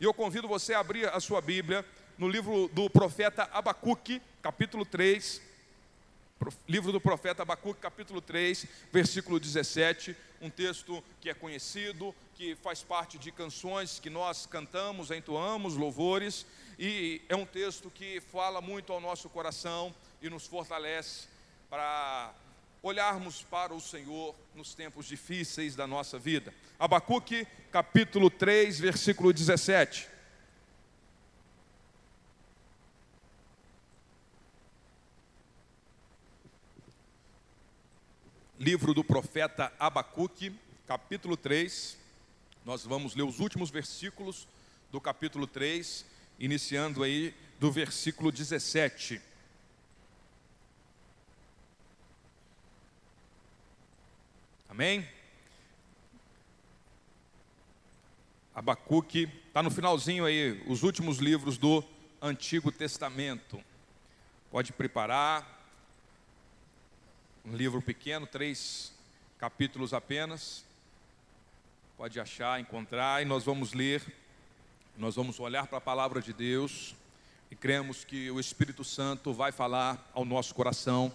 E eu convido você a abrir a sua Bíblia no livro do profeta Abacuque, capítulo 3. Livro do profeta Abacuque, capítulo 3, versículo 17. Um texto que é conhecido, que faz parte de canções que nós cantamos, entoamos, louvores. E é um texto que fala muito ao nosso coração e nos fortalece para olharmos para o Senhor nos tempos difíceis da nossa vida. Abacuque, capítulo 3, versículo 17. Livro do profeta Abacuque, capítulo 3. Nós vamos ler os últimos versículos do capítulo 3, iniciando aí do versículo 17. Amém? Abacuque, está no finalzinho aí, os últimos livros do Antigo Testamento. Pode preparar. Um livro pequeno, três capítulos apenas. Pode achar, encontrar, e nós vamos ler, nós vamos olhar para a palavra de Deus e cremos que o Espírito Santo vai falar ao nosso coração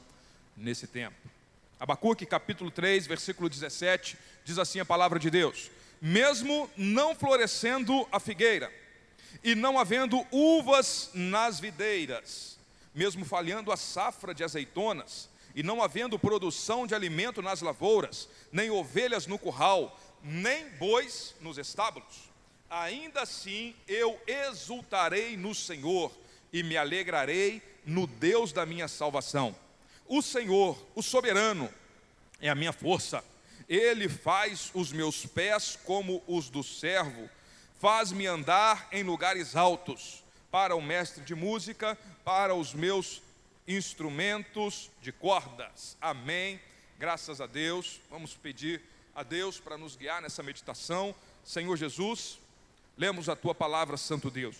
nesse tempo. Abacuque capítulo 3, versículo 17, diz assim a palavra de Deus: Mesmo não florescendo a figueira, e não havendo uvas nas videiras, mesmo falhando a safra de azeitonas, e não havendo produção de alimento nas lavouras, nem ovelhas no curral, nem bois nos estábulos, ainda assim eu exultarei no Senhor e me alegrarei no Deus da minha salvação. O Senhor, o soberano, é a minha força. Ele faz os meus pés como os do servo, faz-me andar em lugares altos. Para o mestre de música, para os meus instrumentos de cordas. Amém. Graças a Deus. Vamos pedir a Deus para nos guiar nessa meditação. Senhor Jesus, lemos a tua palavra, Santo Deus.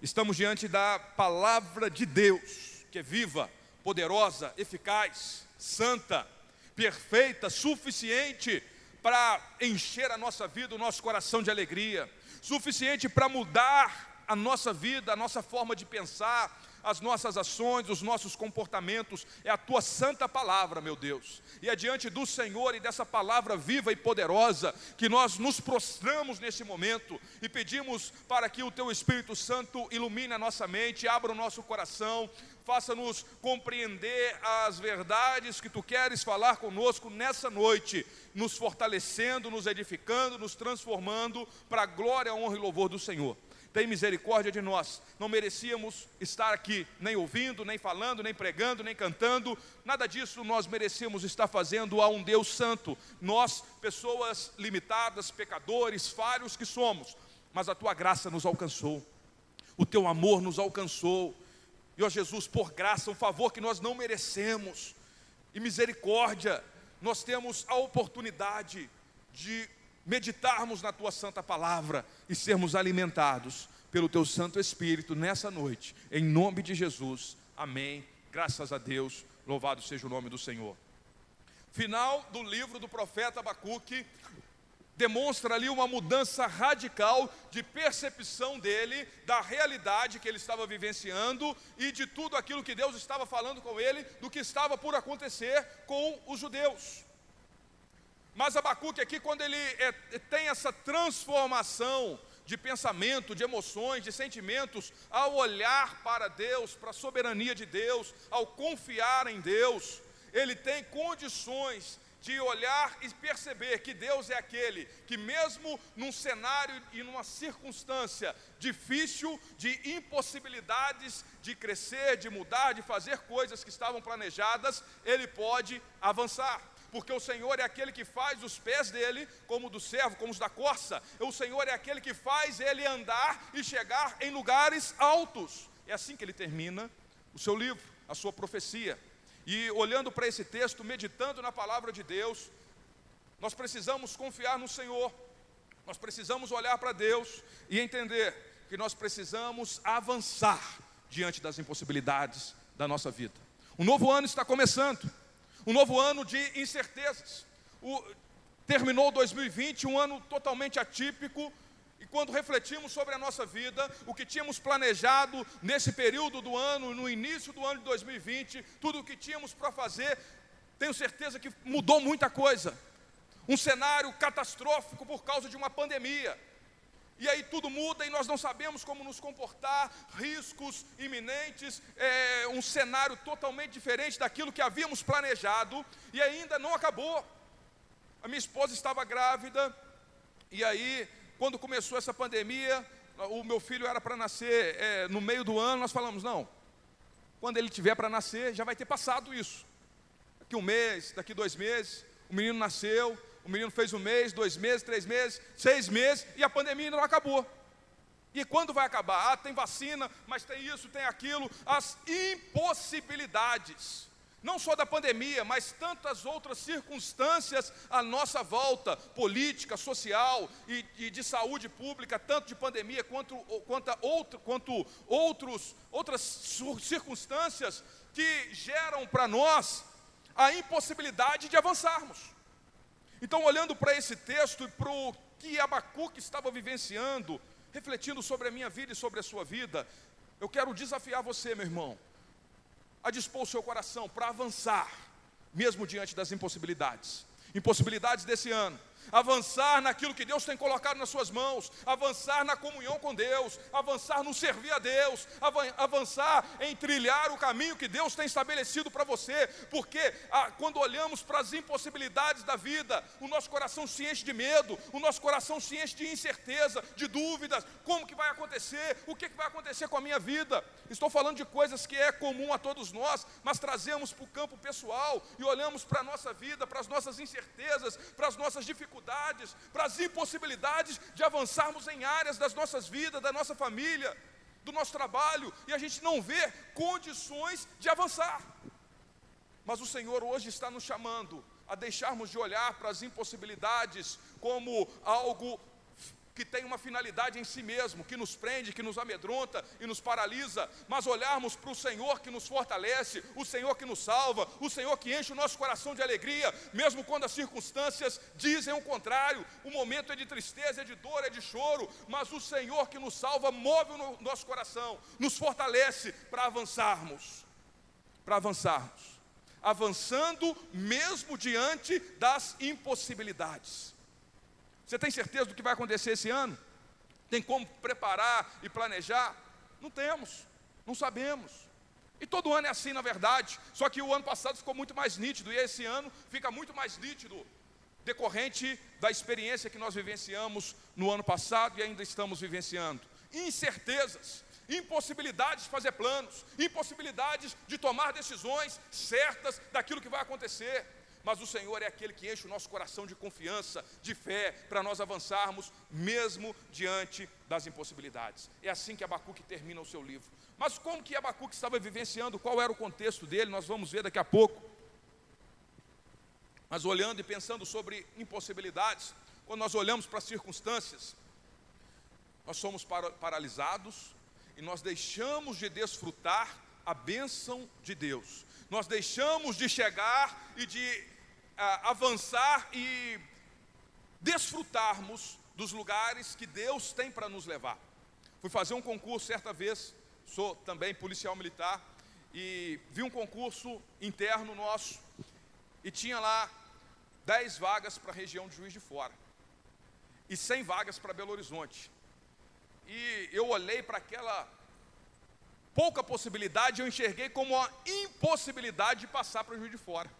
Estamos diante da palavra de Deus, que é viva, poderosa, eficaz, santa, perfeita, suficiente para encher a nossa vida, o nosso coração de alegria, suficiente para mudar a nossa vida, a nossa forma de pensar, as nossas ações, os nossos comportamentos, é a tua santa palavra, meu Deus. E é diante do Senhor e dessa palavra viva e poderosa que nós nos prostramos nesse momento e pedimos para que o teu Espírito Santo ilumine a nossa mente, abra o nosso coração, faça-nos compreender as verdades que tu queres falar conosco nessa noite, nos fortalecendo, nos edificando, nos transformando para a glória, honra e louvor do Senhor tem misericórdia de nós. Não merecíamos estar aqui, nem ouvindo, nem falando, nem pregando, nem cantando, nada disso nós merecíamos estar fazendo a um Deus santo. Nós, pessoas limitadas, pecadores, falhos que somos, mas a tua graça nos alcançou, o teu amor nos alcançou. E ó Jesus, por graça, um favor que nós não merecemos, e misericórdia, nós temos a oportunidade de meditarmos na tua santa palavra e sermos alimentados pelo teu Santo Espírito nessa noite, em nome de Jesus. Amém. Graças a Deus. Louvado seja o nome do Senhor. Final do livro do profeta Abacuque demonstra ali uma mudança radical de percepção dele da realidade que ele estava vivenciando e de tudo aquilo que Deus estava falando com ele, do que estava por acontecer com os judeus. Mas Abacuque aqui, quando ele é, tem essa transformação de pensamento, de emoções, de sentimentos, ao olhar para Deus, para a soberania de Deus, ao confiar em Deus, ele tem condições de olhar e perceber que Deus é aquele que, mesmo num cenário e numa circunstância difícil, de impossibilidades de crescer, de mudar, de fazer coisas que estavam planejadas, ele pode avançar porque o Senhor é aquele que faz os pés dele como do servo, como os da corça. O Senhor é aquele que faz ele andar e chegar em lugares altos. É assim que ele termina o seu livro, a sua profecia. E olhando para esse texto, meditando na palavra de Deus, nós precisamos confiar no Senhor. Nós precisamos olhar para Deus e entender que nós precisamos avançar diante das impossibilidades da nossa vida. O novo ano está começando um novo ano de incertezas. O, terminou 2020, um ano totalmente atípico, quando refletimos sobre a nossa vida, o que tínhamos planejado nesse período do ano, no início do ano de 2020, tudo o que tínhamos para fazer, tenho certeza que mudou muita coisa. Um cenário catastrófico por causa de uma pandemia. E aí tudo muda e nós não sabemos como nos comportar, riscos iminentes, é, um cenário totalmente diferente daquilo que havíamos planejado e ainda não acabou. A minha esposa estava grávida e aí, quando começou essa pandemia, o meu filho era para nascer é, no meio do ano, nós falamos, não, quando ele tiver para nascer, já vai ter passado isso. Daqui um mês, daqui dois meses, o menino nasceu, o menino fez um mês, dois meses, três meses, seis meses e a pandemia ainda não acabou. E quando vai acabar? Ah, tem vacina, mas tem isso, tem aquilo. As impossibilidades, não só da pandemia, mas tantas outras circunstâncias à nossa volta, política, social e, e de saúde pública, tanto de pandemia quanto, quanto, outro, quanto outros, outras circunstâncias que geram para nós a impossibilidade de avançarmos. Então, olhando para esse texto e para o que Abacuque estava vivenciando, refletindo sobre a minha vida e sobre a sua vida, eu quero desafiar você, meu irmão, a dispor o seu coração para avançar, mesmo diante das impossibilidades. Impossibilidades desse ano, avançar naquilo que Deus tem colocado nas suas mãos, avançar na comunhão com Deus, avançar no servir a Deus, avançar em trilhar o caminho que Deus tem estabelecido para você, porque ah, quando olhamos para as impossibilidades da vida, o nosso coração se enche de medo, o nosso coração se enche de incerteza, de dúvidas, como que vai acontecer, o que, que vai acontecer com a minha vida. Estou falando de coisas que é comum a todos nós, mas trazemos para o campo pessoal e olhamos para a nossa vida, para as nossas incertezas, para as nossas dificuldades dificuldades, para as impossibilidades de avançarmos em áreas das nossas vidas, da nossa família, do nosso trabalho, e a gente não vê condições de avançar. Mas o Senhor hoje está nos chamando a deixarmos de olhar para as impossibilidades como algo que tem uma finalidade em si mesmo, que nos prende, que nos amedronta e nos paralisa, mas olharmos para o Senhor que nos fortalece, o Senhor que nos salva, o Senhor que enche o nosso coração de alegria, mesmo quando as circunstâncias dizem o contrário, o momento é de tristeza, é de dor, é de choro, mas o Senhor que nos salva move o nosso coração, nos fortalece para avançarmos, para avançarmos, avançando mesmo diante das impossibilidades. Você tem certeza do que vai acontecer esse ano? Tem como preparar e planejar? Não temos, não sabemos. E todo ano é assim, na verdade. Só que o ano passado ficou muito mais nítido, e esse ano fica muito mais nítido, decorrente da experiência que nós vivenciamos no ano passado e ainda estamos vivenciando. Incertezas, impossibilidades de fazer planos, impossibilidades de tomar decisões certas daquilo que vai acontecer mas o Senhor é aquele que enche o nosso coração de confiança, de fé, para nós avançarmos, mesmo diante das impossibilidades. É assim que Abacuque termina o seu livro. Mas como que Abacuque estava vivenciando, qual era o contexto dele, nós vamos ver daqui a pouco. Mas olhando e pensando sobre impossibilidades, quando nós olhamos para as circunstâncias, nós somos paralisados e nós deixamos de desfrutar a bênção de Deus. Nós deixamos de chegar e de avançar e desfrutarmos dos lugares que Deus tem para nos levar. Fui fazer um concurso certa vez, sou também policial militar, e vi um concurso interno nosso, e tinha lá 10 vagas para a região de Juiz de Fora, e 100 vagas para Belo Horizonte. E eu olhei para aquela pouca possibilidade, eu enxerguei como uma impossibilidade de passar para Juiz de Fora.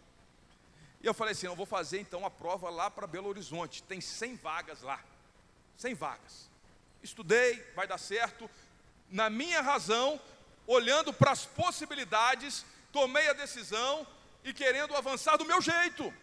E eu falei assim: eu vou fazer então a prova lá para Belo Horizonte. Tem 100 vagas lá. 100 vagas. Estudei, vai dar certo. Na minha razão, olhando para as possibilidades, tomei a decisão e querendo avançar do meu jeito.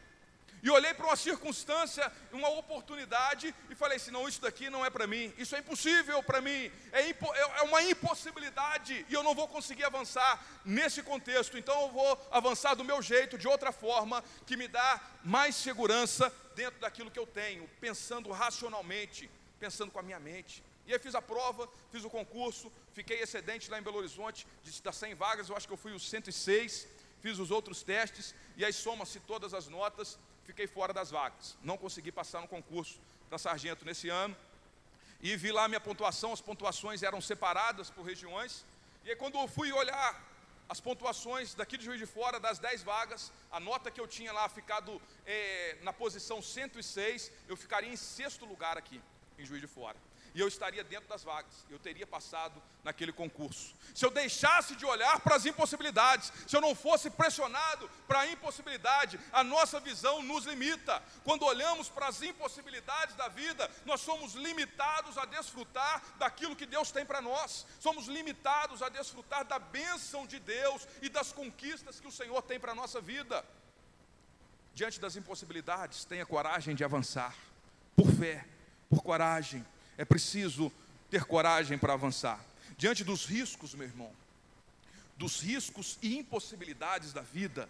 E olhei para uma circunstância, uma oportunidade e falei assim: não, isso daqui não é para mim, isso é impossível para mim, é, é, é uma impossibilidade e eu não vou conseguir avançar nesse contexto. Então eu vou avançar do meu jeito, de outra forma, que me dá mais segurança dentro daquilo que eu tenho, pensando racionalmente, pensando com a minha mente. E aí fiz a prova, fiz o concurso, fiquei excedente lá em Belo Horizonte, das 100 vagas, eu acho que eu fui os 106, fiz os outros testes, e aí soma-se todas as notas, fiquei fora das vagas. Não consegui passar no concurso para sargento nesse ano. e vi lá minha pontuação, as pontuações eram separadas por regiões. E aí, quando eu fui olhar as pontuações daqui de Juiz de Fora, das 10 vagas, a nota que eu tinha lá ficado é, na posição 106, eu ficaria em sexto lugar aqui, em Juiz de Fora e eu estaria dentro das vagas, eu teria passado naquele concurso. Se eu deixasse de olhar para as impossibilidades, se eu não fosse pressionado para a impossibilidade, a nossa visão nos limita. Quando olhamos para as impossibilidades da vida, nós somos limitados a desfrutar daquilo que Deus tem para nós, somos limitados a desfrutar da bênção de Deus e das conquistas que o Senhor tem para a nossa vida. Diante das impossibilidades, tenha coragem de avançar, por fé, por coragem é preciso ter coragem para avançar. Diante dos riscos, meu irmão, dos riscos e impossibilidades da vida,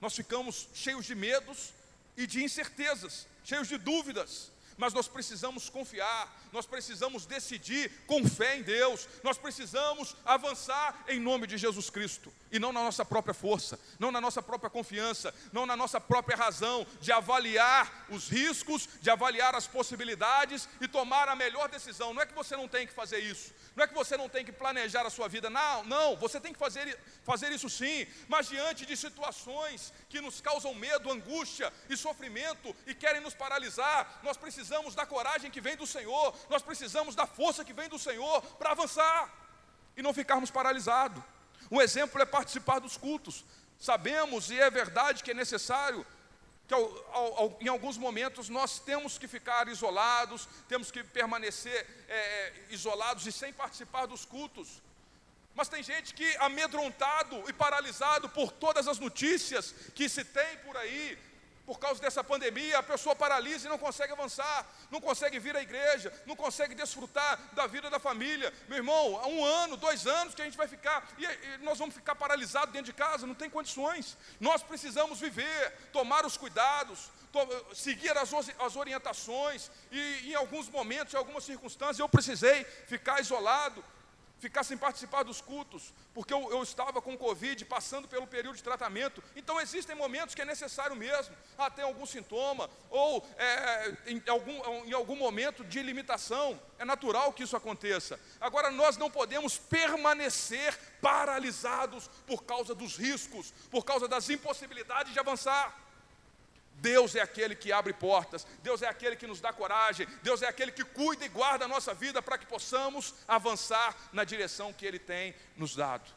nós ficamos cheios de medos e de incertezas, cheios de dúvidas mas nós precisamos confiar, nós precisamos decidir com fé em Deus, nós precisamos avançar em nome de Jesus Cristo, e não na nossa própria força, não na nossa própria confiança, não na nossa própria razão de avaliar os riscos, de avaliar as possibilidades e tomar a melhor decisão. Não é que você não tem que fazer isso, não é que você não tem que planejar a sua vida, não, não, você tem que fazer, fazer isso sim, mas diante de situações que nos causam medo, angústia e sofrimento e querem nos paralisar, nós precisamos da coragem que vem do Senhor, nós precisamos da força que vem do Senhor para avançar e não ficarmos paralisados. Um exemplo é participar dos cultos. Sabemos e é verdade que é necessário que ao, ao, em alguns momentos nós temos que ficar isolados, temos que permanecer é, é, isolados e sem participar dos cultos. Mas tem gente que, amedrontado e paralisado por todas as notícias que se tem por aí, por causa dessa pandemia, a pessoa paralisa e não consegue avançar, não consegue vir à igreja, não consegue desfrutar da vida da família. Meu irmão, há um ano, dois anos que a gente vai ficar, e, nós vamos ficar paralisados dentro de casa, não tem condições. Nós precisamos viver, tomar os cuidados, to, seguir as, as orientações, e em alguns momentos, em algumas circunstâncias, eu precisei ficar isolado, ficar sem participar dos cultos, porque eu, eu, estava com Covid, passando pelo período de tratamento. Então existem momentos que é necessário mesmo, ah, tem algum sintoma, ou é, em, algum, em algum momento de limitação, é natural que isso aconteça. Agora, nós não podemos permanecer paralisados por causa dos riscos, por causa das impossibilidades de avançar. Deus é aquele que abre portas, Deus é aquele que nos dá coragem, Deus é aquele que cuida e guarda a nossa vida para que possamos avançar na direção que Ele tem nos dado.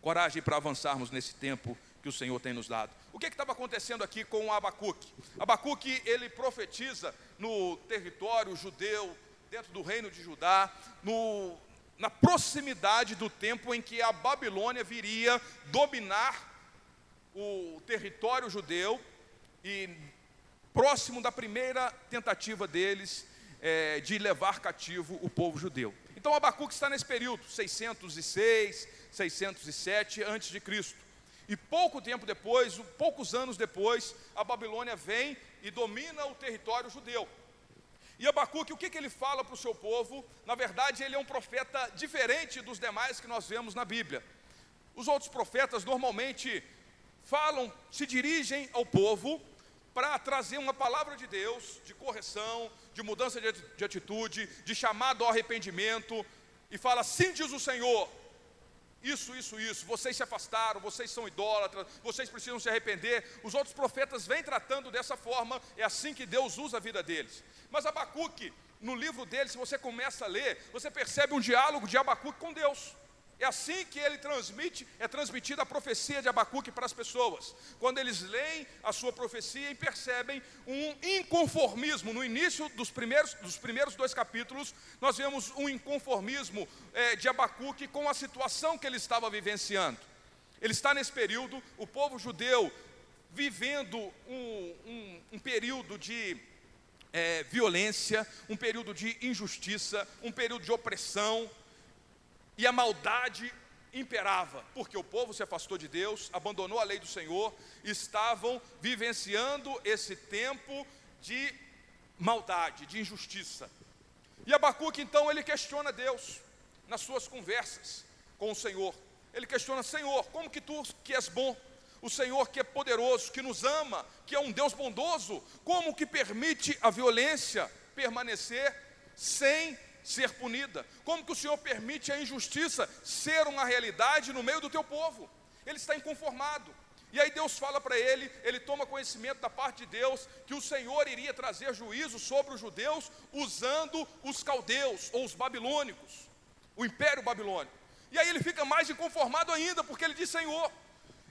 Coragem para avançarmos nesse tempo que o Senhor tem nos dado. O que estava acontecendo aqui com Abacuque? Abacuque, ele profetiza no território judeu, dentro do reino de Judá, no, na proximidade do tempo em que a Babilônia viria dominar o território judeu e próximo da primeira tentativa deles é, de levar cativo o povo judeu. Então Abacuque está nesse período, 606, 607 antes de Cristo. E pouco tempo depois, poucos anos depois, a Babilônia vem e domina o território judeu. E Abacuque, o que, que ele fala para o seu povo? Na verdade, ele é um profeta diferente dos demais que nós vemos na Bíblia. Os outros profetas normalmente falam, se dirigem ao povo para trazer uma palavra de Deus, de correção, de mudança de atitude, de chamado ao arrependimento, e fala: assim diz o Senhor, isso, isso, isso, vocês se afastaram, vocês são idólatras, vocês precisam se arrepender. Os outros profetas vêm tratando dessa forma, é assim que Deus usa a vida deles. Mas Abacuque, no livro dele, se você começa a ler, você percebe um diálogo de Abacuque com Deus. É assim que ele transmite, é transmitida a profecia de Abacuque para as pessoas. Quando eles leem a sua profecia e percebem um inconformismo. No início dos primeiros, dos primeiros dois capítulos, nós vemos um inconformismo é, de Abacuque com a situação que ele estava vivenciando. Ele está nesse período, o povo judeu vivendo um, um, um período de é, violência, um período de injustiça, um período de opressão, e a maldade imperava, porque o povo se afastou de Deus, abandonou a lei do Senhor, estavam vivenciando esse tempo de maldade, de injustiça. E Abacuque então ele questiona Deus nas suas conversas com o Senhor. Ele questiona: Senhor, como que tu que és bom, o Senhor que é poderoso, que nos ama, que é um Deus bondoso, como que permite a violência permanecer? sem ser punida? Como que o Senhor permite a injustiça ser uma realidade no meio do teu povo? Ele está inconformado. E aí Deus fala para ele, ele toma conhecimento da parte de Deus que o Senhor iria trazer juízo sobre os judeus usando os caldeus ou os babilônicos, o império babilônico. E aí ele fica mais inconformado ainda, porque ele diz: Senhor,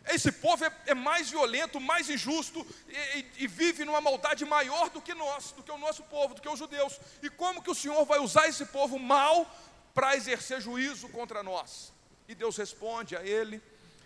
esse povo é, é mais violento, mais injusto e, e, e, vive numa maldade maior do que nós, do que o nosso povo, do que os judeus. E como que o Senhor vai usar esse povo mal para exercer juízo contra nós? E Deus responde a ele,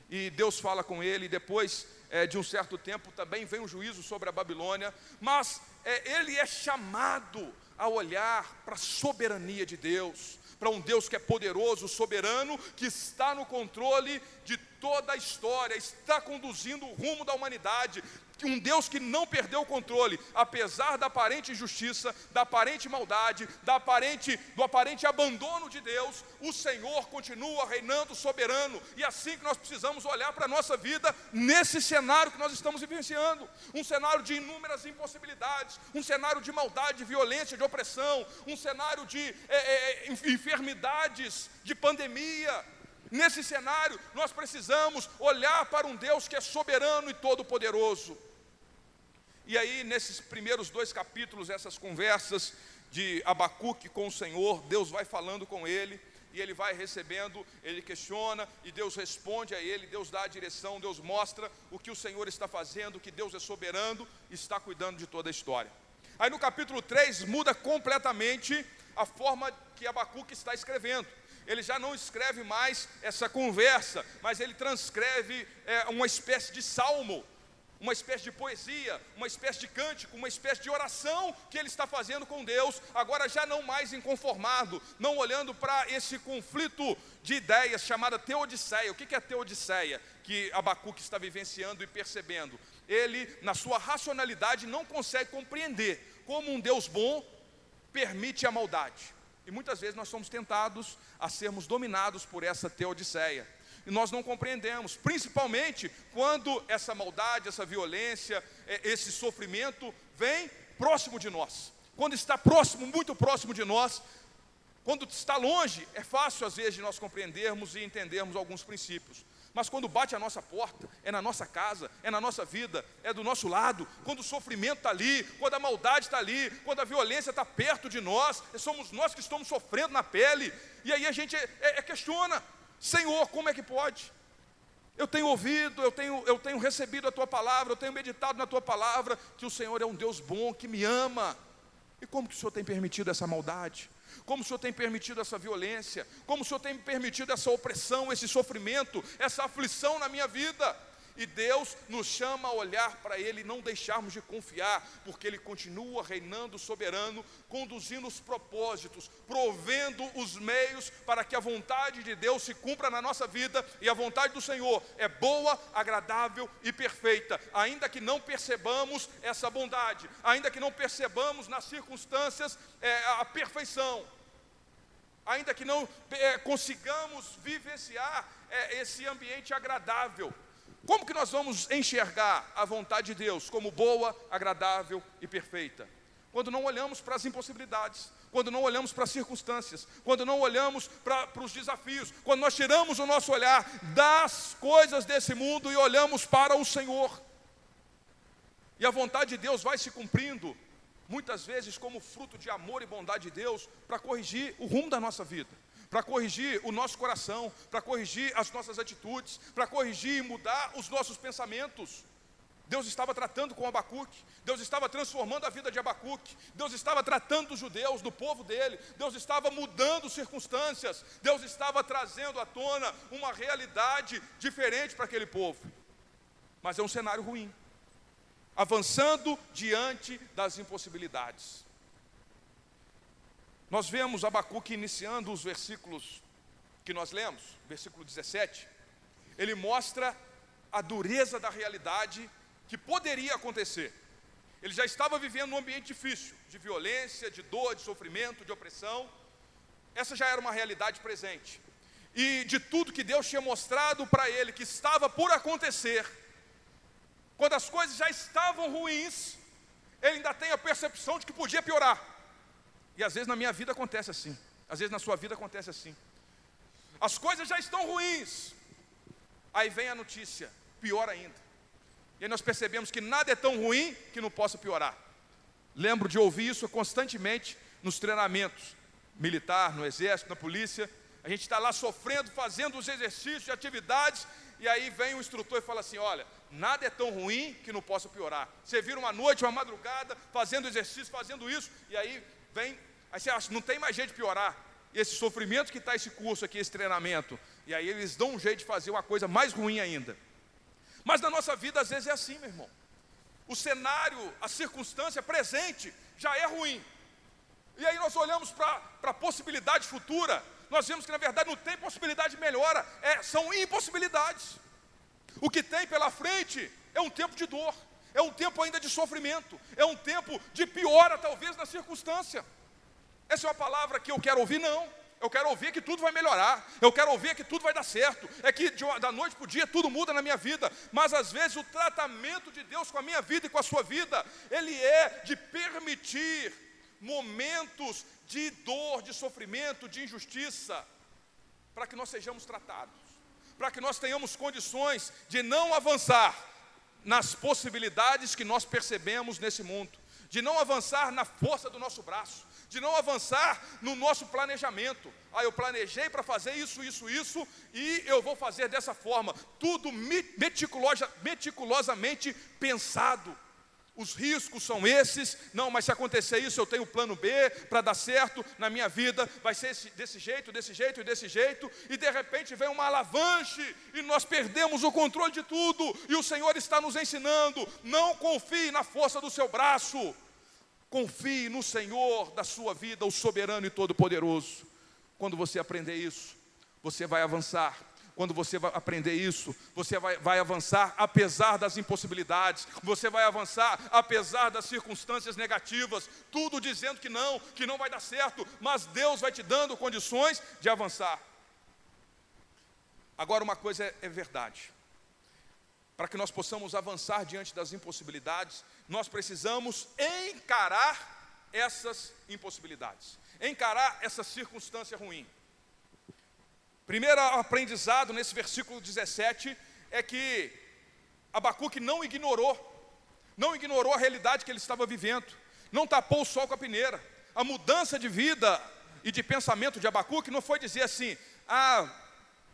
e Deus fala com ele, e depois é, de um certo tempo também vem um juízo sobre a Babilônia, mas é, ele é chamado a olhar para a soberania de Deus, para um Deus que é poderoso, soberano, que está no controle de toda a história, está conduzindo o rumo da humanidade, um Deus que não perdeu o controle, apesar da aparente injustiça, da aparente maldade, da aparente, do aparente abandono de Deus, o Senhor continua reinando soberano, e é assim que nós precisamos olhar para a nossa vida nesse cenário que nós estamos vivenciando um cenário de inúmeras impossibilidades, um cenário de maldade, de violência, de opressão, um cenário de é, é, enfermidades, de pandemia. Nesse cenário, nós precisamos olhar para um Deus que é soberano e todo-poderoso. E aí, nesses primeiros dois capítulos, essas conversas de Abacuque com o Senhor, Deus vai falando com ele, e ele vai recebendo, ele questiona, e Deus responde a ele, Deus dá a direção, Deus mostra o que o Senhor está fazendo, que Deus é soberano, está cuidando de toda a história. Aí no capítulo 3 muda completamente a forma que Abacuque está escrevendo ele já não escreve mais essa conversa, mas ele transcreve é, uma espécie de salmo, uma espécie de poesia, uma espécie de cântico, uma espécie de oração que ele está fazendo com Deus, agora já não mais inconformado, não olhando para esse conflito de ideias chamada Teodiceia. O que é Teodiceia? Que Abacuque está vivenciando e percebendo. Ele, na sua racionalidade, não consegue compreender como um Deus bom permite a maldade. E muitas vezes nós somos tentados a sermos dominados por essa teodiceia. E nós não compreendemos, principalmente quando essa maldade, essa violência, é, esse sofrimento vem próximo de nós. Quando está próximo, muito próximo de nós, quando está longe, é fácil às vezes de nós compreendermos e entendermos alguns princípios. Mas quando bate a nossa porta, é na nossa casa, é na nossa vida, é do nosso lado, quando o sofrimento está ali, quando a maldade está ali, quando a violência está perto de nós, somos nós que estamos sofrendo na pele, e aí a gente é, é, questiona: Senhor, como é que pode? Eu tenho ouvido, eu tenho, eu tenho recebido a tua palavra, eu tenho meditado na tua palavra, que o Senhor é um Deus bom, que me ama. E como que o Senhor tem permitido essa maldade? Como o Senhor tem permitido essa violência, como o Senhor tem permitido essa opressão, esse sofrimento, essa aflição na minha vida. E Deus nos chama a olhar para Ele e não deixarmos de confiar, porque Ele continua reinando soberano, conduzindo os propósitos, provendo os meios para que a vontade de Deus se cumpra na nossa vida, e a vontade do Senhor é boa, agradável e perfeita, ainda que não percebamos essa bondade, ainda que não percebamos nas circunstâncias é, a perfeição, ainda que não é, consigamos vivenciar é, esse ambiente agradável. Como que nós vamos enxergar a vontade de Deus como boa, agradável e perfeita? Quando não olhamos para as impossibilidades, quando não olhamos para as circunstâncias, quando não olhamos para, para os desafios, quando nós tiramos o nosso olhar das coisas desse mundo e olhamos para o Senhor. E a vontade de Deus vai se cumprindo muitas vezes como fruto de amor e bondade de Deus, para corrigir o rumo da nossa vida, para corrigir o nosso coração, para corrigir as nossas atitudes, para corrigir e mudar os nossos pensamentos. Deus estava tratando com Abacuque, Deus estava transformando a vida de Abacuque, Deus estava tratando dos judeus, do povo dele, Deus estava mudando circunstâncias, Deus estava trazendo à tona uma realidade diferente para aquele povo. Mas é um cenário ruim avançando diante das impossibilidades. Nós vemos Abacuque iniciando os versículos que nós lemos, versículo 17, ele mostra a dureza da realidade que poderia acontecer. Ele já estava vivendo um ambiente difícil, de violência, de dor, de sofrimento, de opressão. Essa já era uma realidade presente. E de tudo que Deus tinha mostrado para ele que estava por acontecer, quando as coisas já estavam ruins, ele ainda tem a percepção de que podia piorar. E às vezes na minha vida acontece assim. Às vezes na sua vida acontece assim. As coisas já estão ruins. Aí vem a notícia, pior ainda. E aí nós percebemos que nada é tão ruim que não possa piorar. Lembro de ouvir isso constantemente nos treinamentos militar, no exército, na polícia. A gente está lá sofrendo, fazendo os exercícios, atividades, e aí vem o instrutor e fala assim: olha, nada é tão ruim que não possa piorar. Você vira uma noite, uma madrugada, fazendo exercício, fazendo isso, e aí vem, aí você acha, não tem mais jeito de piorar. Esse sofrimento que está esse curso aqui, esse treinamento, e aí eles dão um jeito de fazer uma coisa mais ruim ainda. Mas na nossa vida, às vezes, é assim, meu irmão. O cenário, a circunstância presente já é ruim. E aí nós olhamos para a possibilidade futura, nós vemos que na verdade não tem possibilidade de melhora, é, são impossibilidades. O que tem pela frente é um tempo de dor, é um tempo ainda de sofrimento, é um tempo de piora, talvez, na circunstância. Essa é uma palavra que eu quero ouvir? Não. Eu quero ouvir que tudo vai melhorar. Eu quero ouvir que tudo vai dar certo. É que uma, da noite para o dia tudo muda na minha vida. Mas às vezes o tratamento de Deus com a minha vida e com a sua vida, ele é de permitir momentos de dor, de sofrimento, de injustiça, para que nós sejamos tratados, para que nós tenhamos condições de não avançar nas possibilidades que nós percebemos nesse mundo, de não avançar na força do nosso braço, de não avançar no nosso planejamento. Ah, eu planejei para fazer isso, isso, isso, e eu vou fazer dessa forma, tudo meticulosa, meticulosamente pensado. Os riscos são esses. Não, mas se acontecer isso, eu tenho plano B para dar certo na minha vida. Vai ser esse, desse jeito, desse jeito e desse jeito. E de repente vem uma alavanche e nós perdemos o controle de tudo. E o Senhor está nos ensinando: não confie na força do seu braço. Confie no Senhor da sua vida, o soberano e todo-poderoso. Quando você aprender isso, você vai avançar quando você vai aprender isso, você vai, vai avançar apesar das impossibilidades, você vai avançar apesar das circunstâncias negativas, tudo dizendo que não, que não vai dar certo, mas Deus vai te dando condições de avançar. Agora, uma coisa é, é verdade: para que nós possamos avançar diante das impossibilidades, nós precisamos encarar essas impossibilidades, encarar essa circunstância ruim. Primeiro aprendizado nesse versículo 17 é que Abacuque não ignorou, não ignorou a realidade que ele estava vivendo, não tapou o sol com a peneira. A mudança de vida e de pensamento de Abacuque não foi dizer assim: ah,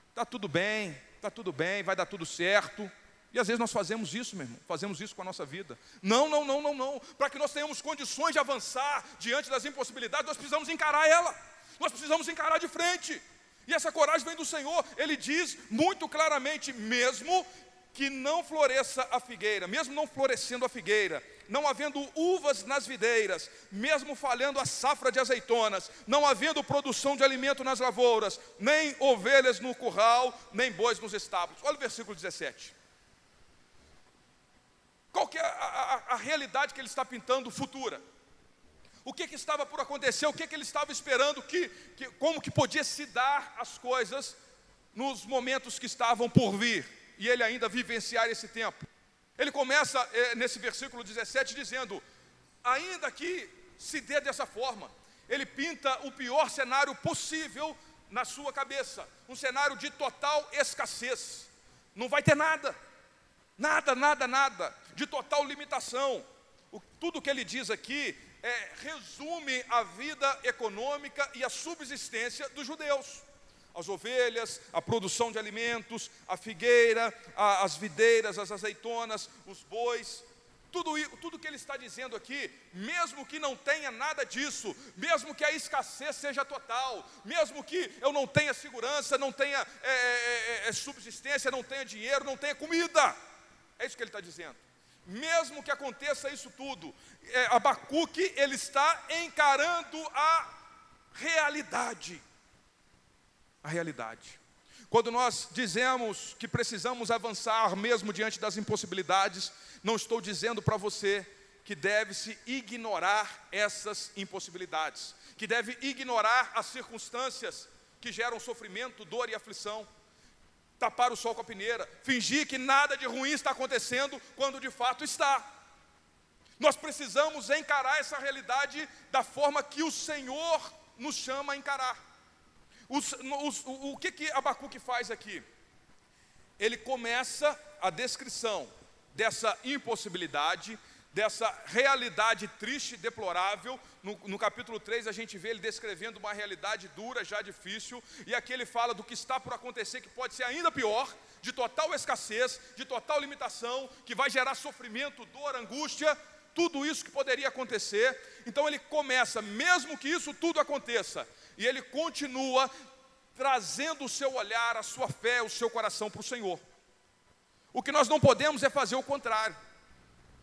está tudo bem, está tudo bem, vai dar tudo certo. E às vezes nós fazemos isso, meu irmão, fazemos isso com a nossa vida. Não, não, não, não, não. Para que nós tenhamos condições de avançar diante das impossibilidades, nós precisamos encarar ela. Nós precisamos encarar de frente. E essa coragem vem do Senhor. Ele diz muito claramente: mesmo que não floresça a figueira, mesmo não florescendo a figueira, não havendo uvas nas videiras, mesmo falhando a safra de azeitonas, não havendo produção de alimento nas lavouras, nem ovelhas no curral, nem bois nos estábulos. Olha o versículo 17. Qual é a, a, a realidade que ele está pintando futura? O que, que estava por acontecer, o que, que ele estava esperando, que, que, como que podia se dar as coisas nos momentos que estavam por vir, e ele ainda vivenciar esse tempo. Ele começa é, nesse versículo 17 dizendo: ainda que se dê dessa forma, ele pinta o pior cenário possível na sua cabeça, um cenário de total escassez, não vai ter nada, nada, nada, nada, de total limitação. O, tudo que ele diz aqui é, resume a vida econômica e a subsistência dos judeus. As ovelhas, a produção de alimentos, a figueira, a, as videiras, as azeitonas, os bois, tudo, tudo que ele está dizendo aqui, mesmo que não tenha nada disso, mesmo que a escassez seja total, mesmo que eu não tenha segurança, não tenha é, é, é, é subsistência, não tenha dinheiro, não tenha comida, é isso que ele está dizendo mesmo que aconteça isso tudo, é, Abacuque ele está encarando a realidade. A realidade. Quando nós dizemos que precisamos avançar mesmo diante das impossibilidades, não estou dizendo para você que deve-se ignorar essas impossibilidades, que deve ignorar as circunstâncias que geram sofrimento, dor e aflição tapar o sol com a peneira, fingir que nada de ruim está acontecendo quando de fato está. Nós precisamos encarar essa realidade da forma que o Senhor nos chama a encarar. Os, os, o, o que, que Abacuque faz aqui? Ele começa a descrição dessa impossibilidade, dessa realidade triste, deplorável. No, no, capítulo 3 a gente vê ele descrevendo uma realidade dura, já difícil, e aqui ele fala do que está por acontecer, que pode ser ainda pior, de total escassez, de total limitação, que vai gerar sofrimento, dor, angústia, tudo isso que poderia acontecer. Então ele começa, mesmo que isso tudo aconteça, e ele continua trazendo o seu olhar, a sua fé, o seu coração para o Senhor. O que nós não podemos é fazer o contrário.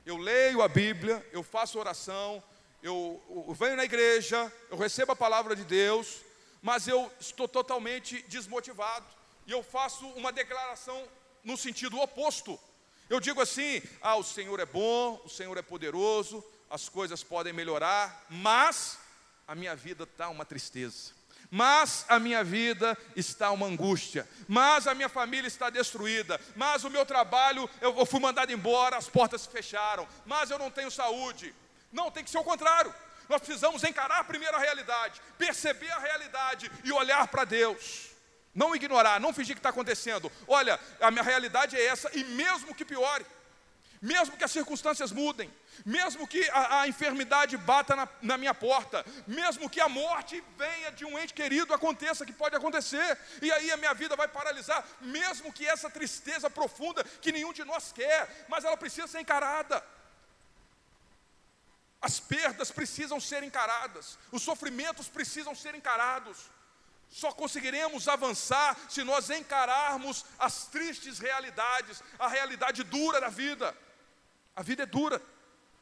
Eu leio a Bíblia, eu faço oração, eu, eu venho na igreja, eu recebo a palavra de Deus, mas eu estou totalmente desmotivado. E eu faço uma declaração no sentido oposto. Eu digo assim: ah, o Senhor é bom, o Senhor é poderoso, as coisas podem melhorar, mas a minha vida está uma tristeza. Mas a minha vida está uma angústia, mas a minha família está destruída, mas o meu trabalho, eu fui mandado embora, as portas se fecharam, mas eu não tenho saúde. Não, tem que ser o contrário. Nós precisamos encarar primeiro a realidade, perceber a realidade e olhar para Deus. Não ignorar, não fingir que está acontecendo. Olha, a minha realidade é essa, e mesmo que piore, mesmo que as circunstâncias mudem, mesmo que a, a enfermidade bata na, na, minha porta, mesmo que a morte venha de um ente querido, aconteça, que pode acontecer, e aí a minha vida vai paralisar, mesmo que essa tristeza profunda que nenhum de nós quer, mas ela precisa ser encarada. As perdas precisam ser encaradas, os sofrimentos precisam ser encarados. Só conseguiremos avançar se nós encararmos as tristes realidades, a realidade dura da vida. A vida é dura,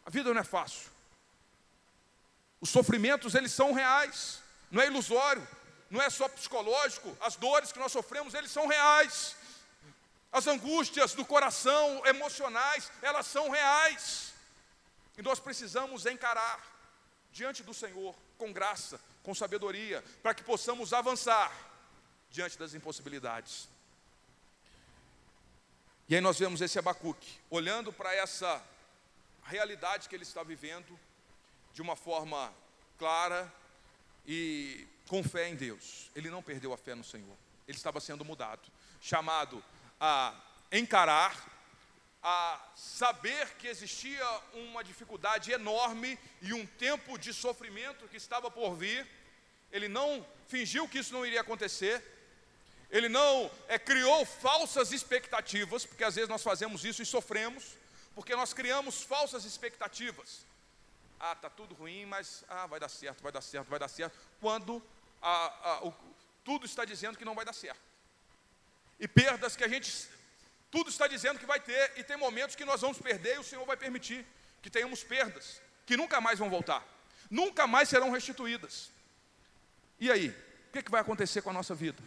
a vida não é fácil. Os sofrimentos, eles são reais, não é ilusório, não é só psicológico, as dores que nós sofremos, eles são reais. As angústias do coração, emocionais, elas são reais. E nós precisamos encarar diante do Senhor, com graça, com sabedoria, para que possamos avançar diante das impossibilidades. E aí nós vemos esse Abacuque, olhando para essa realidade que ele está vivendo, de uma forma clara e com fé em Deus. Ele não perdeu a fé no Senhor, ele estava sendo mudado, chamado a encarar, a saber que existia uma dificuldade enorme e um tempo de sofrimento que estava por vir. Ele não fingiu que isso não iria acontecer, ele não é, criou falsas expectativas, porque às vezes nós fazemos isso e sofremos, porque nós criamos falsas expectativas. Ah, está tudo ruim, mas ah, vai dar certo, vai dar certo, vai dar certo, quando a, a, o, tudo está dizendo que não vai dar certo. E perdas que a gente, tudo está dizendo que vai ter, e tem momentos que nós vamos perder e o Senhor vai permitir que tenhamos perdas, que nunca mais vão voltar, nunca mais serão restituídas. E aí, o que, que vai acontecer com a nossa vida?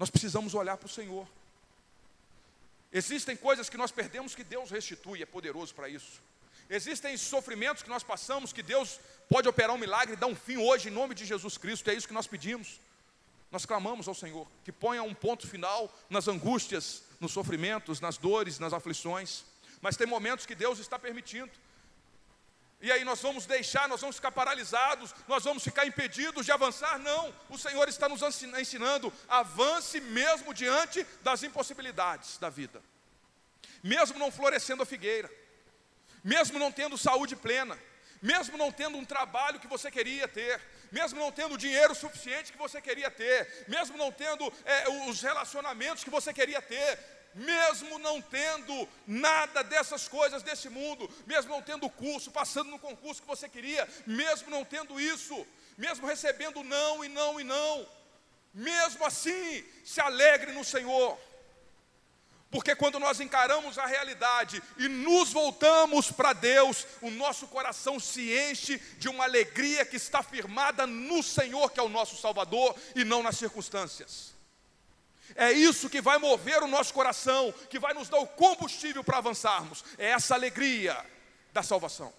Nós precisamos olhar para o Senhor. Existem coisas que nós perdemos que Deus restitui, é poderoso para isso. Existem sofrimentos que nós passamos que Deus pode operar um milagre e dar um fim hoje em nome de Jesus Cristo, é isso que nós pedimos. Nós clamamos ao Senhor que ponha um ponto final nas angústias, nos sofrimentos, nas dores, nas aflições. Mas tem momentos que Deus está permitindo e aí nós vamos deixar, nós vamos ficar paralisados, nós vamos ficar impedidos de avançar? Não, o Senhor está nos ensinando, avance mesmo diante das impossibilidades da vida. Mesmo não florescendo a figueira, mesmo não tendo saúde plena, mesmo não tendo um trabalho que você queria ter, mesmo não tendo o dinheiro suficiente que você queria ter, mesmo não tendo é, os relacionamentos que você queria ter, mesmo não tendo nada dessas coisas desse mundo, mesmo não tendo curso, passando no concurso que você queria, mesmo não tendo isso, mesmo recebendo não e não e não, mesmo assim, se alegre no Senhor. Porque quando nós encaramos a realidade e nos voltamos para Deus, o nosso coração se enche de uma alegria que está firmada no Senhor, que é o nosso Salvador, e não nas circunstâncias. É isso que vai mover o nosso coração, que vai nos dar o combustível para avançarmos. É essa alegria da salvação.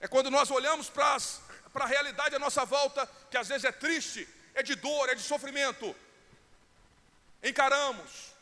É quando nós olhamos para, a realidade à nossa volta, que às vezes é triste, é de dor, é de sofrimento. Encaramos,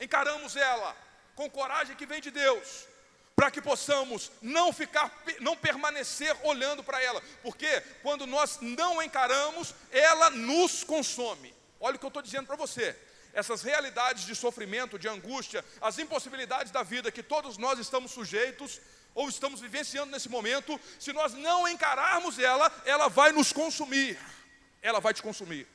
encaramos ela com coragem que vem de Deus, para que possamos não ficar, não permanecer olhando para ela, porque quando nós não encaramos, ela nos consome. Olha o que eu estou dizendo para você. Essas realidades de sofrimento, de angústia, as impossibilidades da vida que todos nós estamos sujeitos ou estamos vivenciando nesse momento, se nós não encararmos ela, ela vai nos consumir. Ela vai te consumir.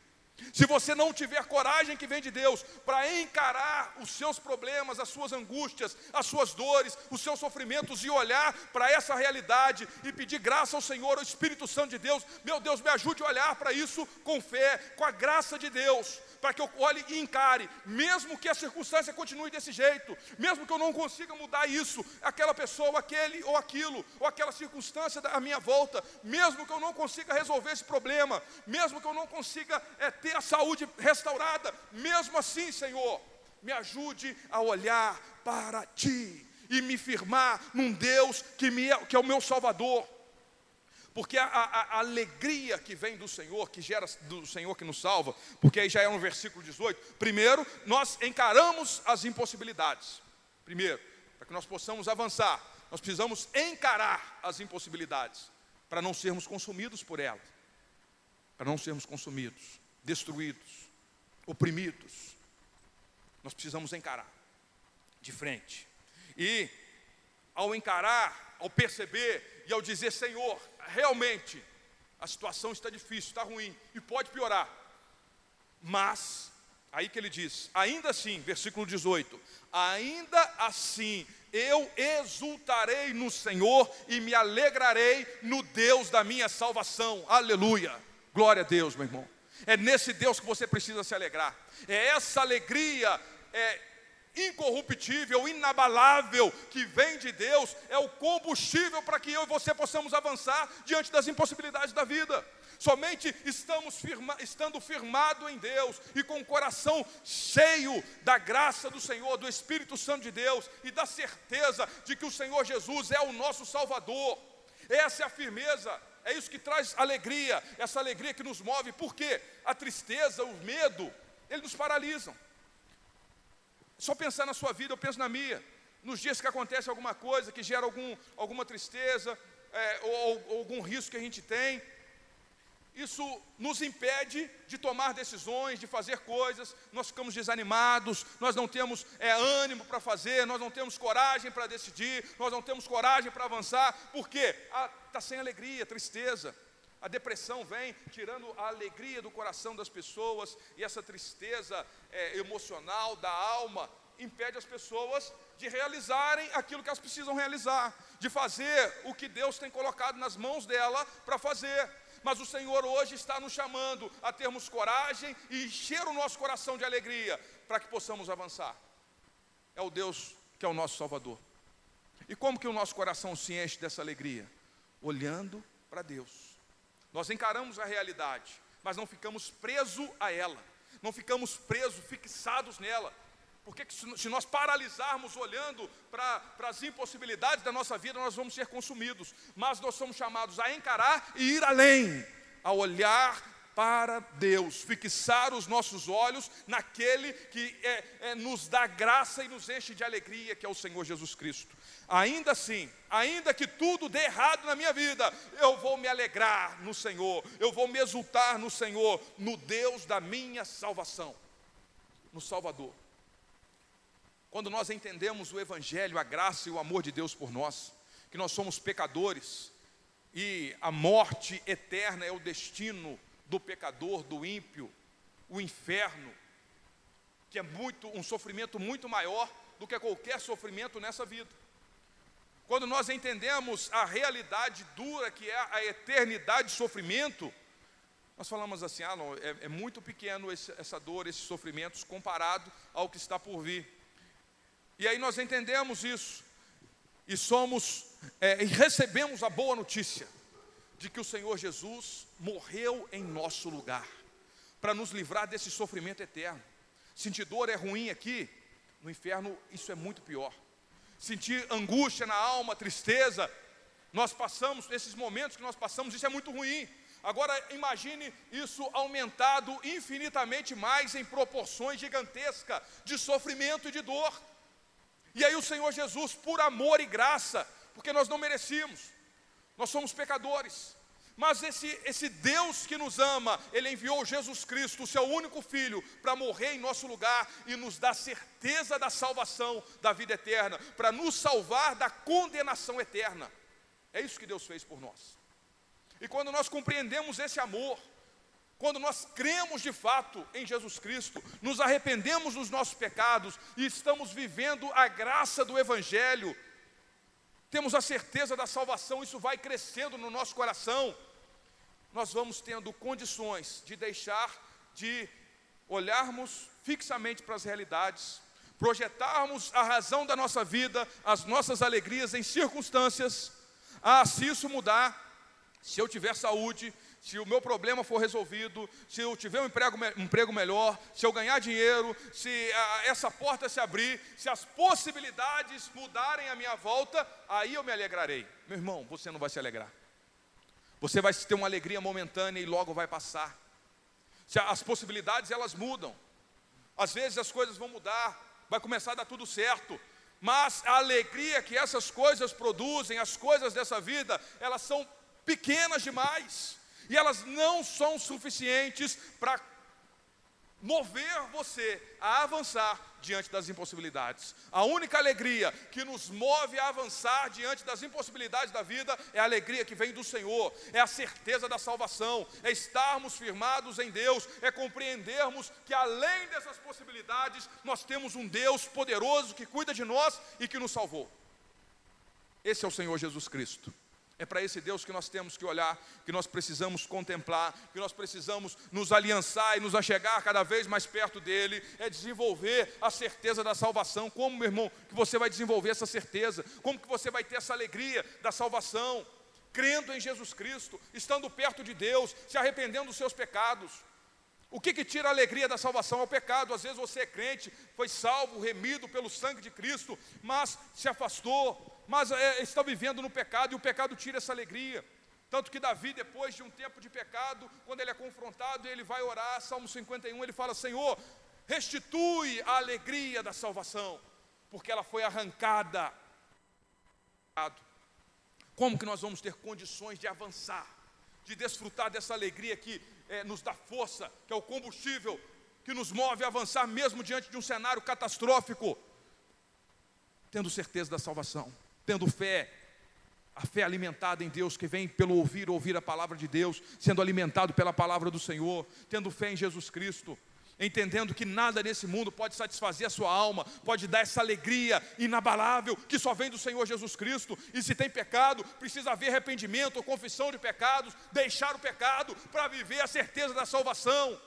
Se você não tiver coragem que vem de Deus para encarar os seus problemas, as suas angústias, as suas dores, os seus sofrimentos e olhar para essa realidade e pedir graça ao Senhor, ao Espírito Santo de Deus, meu Deus, me ajude a olhar para isso com fé, com a graça de Deus, para que eu olhe e encare, mesmo que a circunstância continue desse jeito, mesmo que eu não consiga mudar isso, aquela pessoa, aquele ou aquilo, ou aquela circunstância à minha volta, mesmo que eu não consiga resolver esse problema, mesmo que eu não consiga é, ter a saúde restaurada. Mesmo assim, Senhor, me ajude a olhar para Ti e me firmar num Deus que, me é, que é o meu Salvador. Porque a, a, a, alegria que vem do Senhor, que gera do Senhor que nos salva, porque aí já é no versículo 18. Primeiro, nós encaramos as impossibilidades. Primeiro, para que nós possamos avançar, nós precisamos encarar as impossibilidades, para não sermos consumidos por elas. Para não sermos consumidos destruídos, oprimidos. Nós precisamos encarar de frente. E ao encarar, ao perceber e ao dizer, Senhor, realmente a situação está difícil, está ruim e pode piorar. Mas, aí que ele diz, ainda assim, versículo 18: ainda assim eu exultarei no Senhor e me alegrarei no Deus da minha salvação. Aleluia. Glória a Deus, meu irmão. É nesse Deus que você precisa se alegrar. É essa alegria é, incorruptível, inabalável que vem de Deus, é o combustível para que eu e você possamos avançar diante das impossibilidades da vida. Somente estamos firma, estando firmado em Deus e com o coração cheio da graça do Senhor, do Espírito Santo de Deus e da certeza de que o Senhor Jesus é o nosso Salvador. Essa é a firmeza é isso que traz alegria, essa alegria que nos move, porque a tristeza, o medo, eles nos paralisam. Só pensar na sua vida, eu penso na minha. Nos dias que acontece alguma coisa que gera algum, alguma tristeza, é, ou, ou algum risco que a gente tem, isso nos impede de tomar decisões, de fazer coisas, nós ficamos desanimados, nós não temos é, ânimo para fazer, nós não temos coragem para decidir, nós não temos coragem para avançar, porque está sem alegria, tristeza. A depressão vem tirando a alegria do coração das pessoas, e essa tristeza é, emocional da alma impede as pessoas de realizarem aquilo que elas precisam realizar, de fazer o que Deus tem colocado nas mãos dela para fazer. Mas o Senhor hoje está nos chamando a termos coragem e encher o nosso coração de alegria para que possamos avançar. É o Deus que é o nosso Salvador. E como que o nosso coração se enche dessa alegria? Olhando para Deus. Nós encaramos a realidade, mas não ficamos presos a ela, não ficamos presos, fixados nela, porque se nós paralisarmos olhando para as impossibilidades da nossa vida, nós vamos ser consumidos. Mas nós somos chamados a encarar e ir além, a olhar para Deus, fixar os nossos olhos naquele que é, é, nos dá graça e nos enche de alegria, que é o Senhor Jesus Cristo. Ainda assim, ainda que tudo dê errado na minha vida, eu vou me alegrar no Senhor, eu vou me exultar no Senhor, no Deus da minha salvação, no Salvador. Quando nós entendemos o Evangelho, a graça e o amor de Deus por nós, que nós somos pecadores e a morte eterna é o destino do pecador, do ímpio, o inferno, que é muito um sofrimento muito maior do que qualquer sofrimento nessa vida. Quando nós entendemos a realidade dura que é a eternidade de sofrimento, nós falamos assim: ah, não, é, é muito pequeno esse, essa dor, esses sofrimentos comparado ao que está por vir. E aí nós entendemos isso e somos é, e recebemos a boa notícia de que o Senhor Jesus morreu em nosso lugar para nos livrar desse sofrimento eterno. Sentir dor é ruim aqui, no inferno isso é muito pior. Sentir angústia na alma, tristeza, nós passamos, nesses momentos que nós passamos, isso é muito ruim. Agora imagine isso aumentado infinitamente mais em proporções gigantescas de sofrimento e de dor. E aí o Senhor Jesus, por amor e graça, porque nós não merecíamos, nós somos pecadores, mas esse, esse Deus que nos ama, Ele enviou Jesus Cristo, o seu único Filho, para morrer em nosso lugar e nos dar certeza da salvação, da vida eterna, para nos salvar da condenação eterna. É isso que Deus fez por nós. E quando nós compreendemos esse amor, quando nós cremos de fato em Jesus Cristo, nos arrependemos dos nossos pecados e estamos vivendo a graça do Evangelho, temos a certeza da salvação, isso vai crescendo no nosso coração, nós vamos tendo condições de deixar de olharmos fixamente para as realidades, projetarmos a razão da nossa vida, as nossas alegrias em circunstâncias. Ah, se isso mudar, se eu tiver saúde, se o meu problema for resolvido, se eu tiver um emprego, um emprego melhor, se eu ganhar dinheiro, se a, essa porta se abrir, se as possibilidades mudarem à minha volta, aí eu me alegrarei. Meu irmão, você não vai se alegrar. Você vai ter uma alegria momentânea e logo vai passar. As possibilidades elas mudam. Às vezes as coisas vão mudar, vai começar a dar tudo certo. Mas a alegria que essas coisas produzem, as coisas dessa vida, elas são pequenas demais. E elas não são suficientes para mover você a avançar diante das impossibilidades. A única alegria que nos move a avançar diante das impossibilidades da vida é a alegria que vem do Senhor, é a certeza da salvação, é estarmos firmados em Deus, é compreendermos que além dessas possibilidades, nós temos um Deus poderoso que cuida de nós e que nos salvou. Esse é o Senhor Jesus Cristo. É para esse Deus que nós temos que olhar, que nós precisamos contemplar, que nós precisamos nos aliançar e nos achegar cada vez mais perto dele, é desenvolver a certeza da salvação. Como, meu irmão, que você vai desenvolver essa certeza? Como que você vai ter essa alegria da salvação? Crendo em Jesus Cristo, estando perto de Deus, se arrependendo dos seus pecados. O que, que tira a alegria da salvação? É o pecado. Às vezes você é crente, foi salvo, remido pelo sangue de Cristo, mas se afastou, mas é, está vivendo no pecado e o pecado tira essa alegria. Tanto que Davi, depois de um tempo de pecado, quando ele é confrontado, ele vai orar, Salmo 51, ele fala: Senhor, restitui a alegria da salvação, porque ela foi arrancada. Como que nós vamos ter condições de avançar, de desfrutar dessa alegria que é, nos dá força, que é o combustível que nos move a avançar mesmo diante de um cenário catastrófico, tendo certeza da salvação tendo fé, a fé alimentada em Deus, que vem pelo ouvir, ouvir a palavra de Deus, sendo alimentado pela palavra do Senhor, tendo fé em Jesus Cristo, entendendo que nada nesse mundo pode satisfazer a sua alma, pode dar essa alegria inabalável que só vem do Senhor Jesus Cristo. E se tem pecado, precisa haver arrependimento ou confissão de pecados, deixar o pecado para viver a certeza da salvação.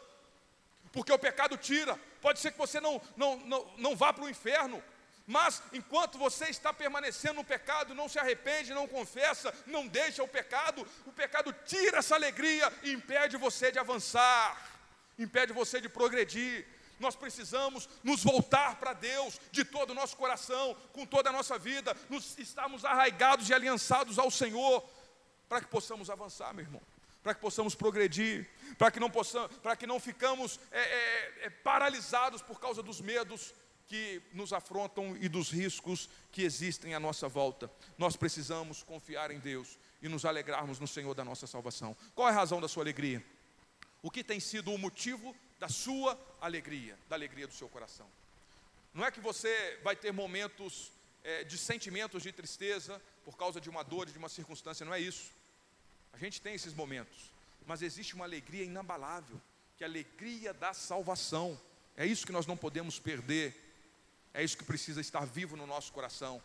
Porque o pecado tira, pode ser que você não, não, não, não vá para o inferno, mas enquanto você está permanecendo no pecado, não se arrepende, não confessa, não deixa o pecado, o pecado tira essa alegria e impede você de avançar, impede você de progredir. Nós precisamos nos voltar para Deus de todo o nosso coração, com toda a nossa vida, nos estarmos arraigados e aliançados ao Senhor, para que possamos avançar, meu irmão, para que possamos progredir, para que não possamos, para que não ficamos é, é, é, paralisados por causa dos medos, que nos afrontam e dos riscos que existem à nossa volta. Nós precisamos confiar em Deus e nos alegrarmos no Senhor da nossa salvação. Qual é a razão da sua alegria? O que tem sido o motivo da sua alegria, da alegria do seu coração? Não é que você vai ter momentos é, de sentimentos de tristeza por causa de uma dor, de uma circunstância, não é isso. A gente tem esses momentos, mas existe uma alegria inabalável, que é a alegria da salvação. É isso que nós não podemos perder é isso que precisa estar vivo no nosso coração.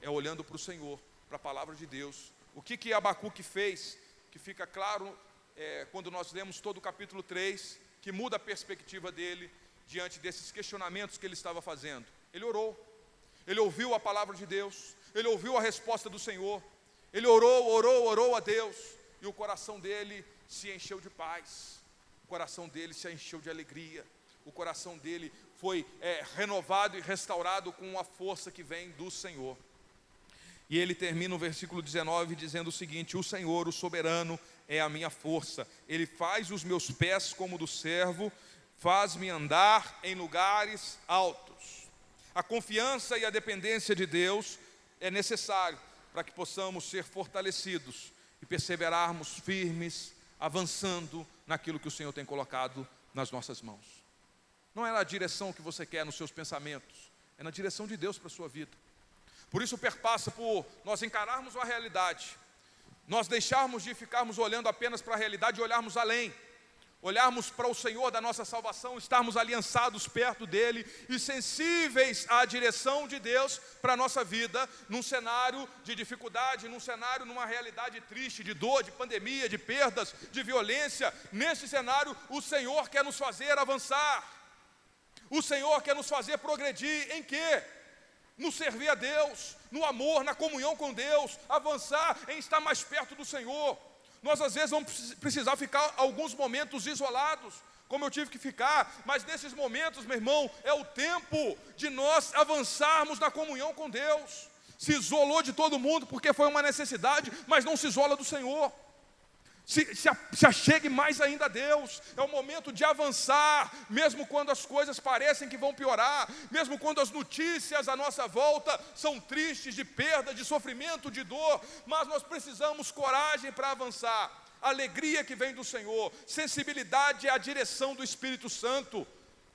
É olhando para o Senhor, para a palavra de Deus. O que que Abacuque fez, que fica claro é, quando nós lemos todo o capítulo 3, que muda a perspectiva dele diante desses questionamentos que ele estava fazendo. Ele orou, ele ouviu a palavra de Deus, ele ouviu a resposta do Senhor, ele orou, orou, orou a Deus, e o coração dele se encheu de paz, o coração dele se encheu de alegria, o coração dele foi é, renovado e restaurado com a força que vem do Senhor. E ele termina o versículo 19 dizendo o seguinte: O Senhor, o soberano, é a minha força, ele faz os meus pés como do servo, faz-me andar em lugares altos. A confiança e a dependência de Deus é necessário para que possamos ser fortalecidos e perseverarmos firmes, avançando naquilo que o Senhor tem colocado nas nossas mãos. Não é na direção que você quer nos seus pensamentos, é na direção de Deus para a sua vida. Por isso perpassa por nós encararmos uma realidade, nós deixarmos de ficarmos olhando apenas para a realidade e olharmos além olharmos para o Senhor da nossa salvação, estarmos aliançados perto dEle e sensíveis à direção de Deus para a nossa vida, num cenário de dificuldade, num cenário, numa realidade triste, de dor, de pandemia, de perdas, de violência. Nesse cenário, o Senhor quer nos fazer avançar, o Senhor quer nos fazer progredir em quê? No servir a Deus, no amor, na comunhão com Deus, avançar em estar mais perto do Senhor. Nós às vezes vamos precisar ficar alguns momentos isolados, como eu tive que ficar, mas nesses momentos, meu irmão, é o tempo de nós avançarmos na comunhão com Deus. Se isolou de todo mundo porque foi uma necessidade, mas não se isola do Senhor se, se, se achegue mais ainda a Deus. É o momento de avançar, mesmo quando as coisas parecem que vão piorar, mesmo quando as notícias à nossa volta são tristes, de perda, de sofrimento, de dor, mas nós precisamos coragem para avançar. Alegria que vem do Senhor, sensibilidade à direção do Espírito Santo.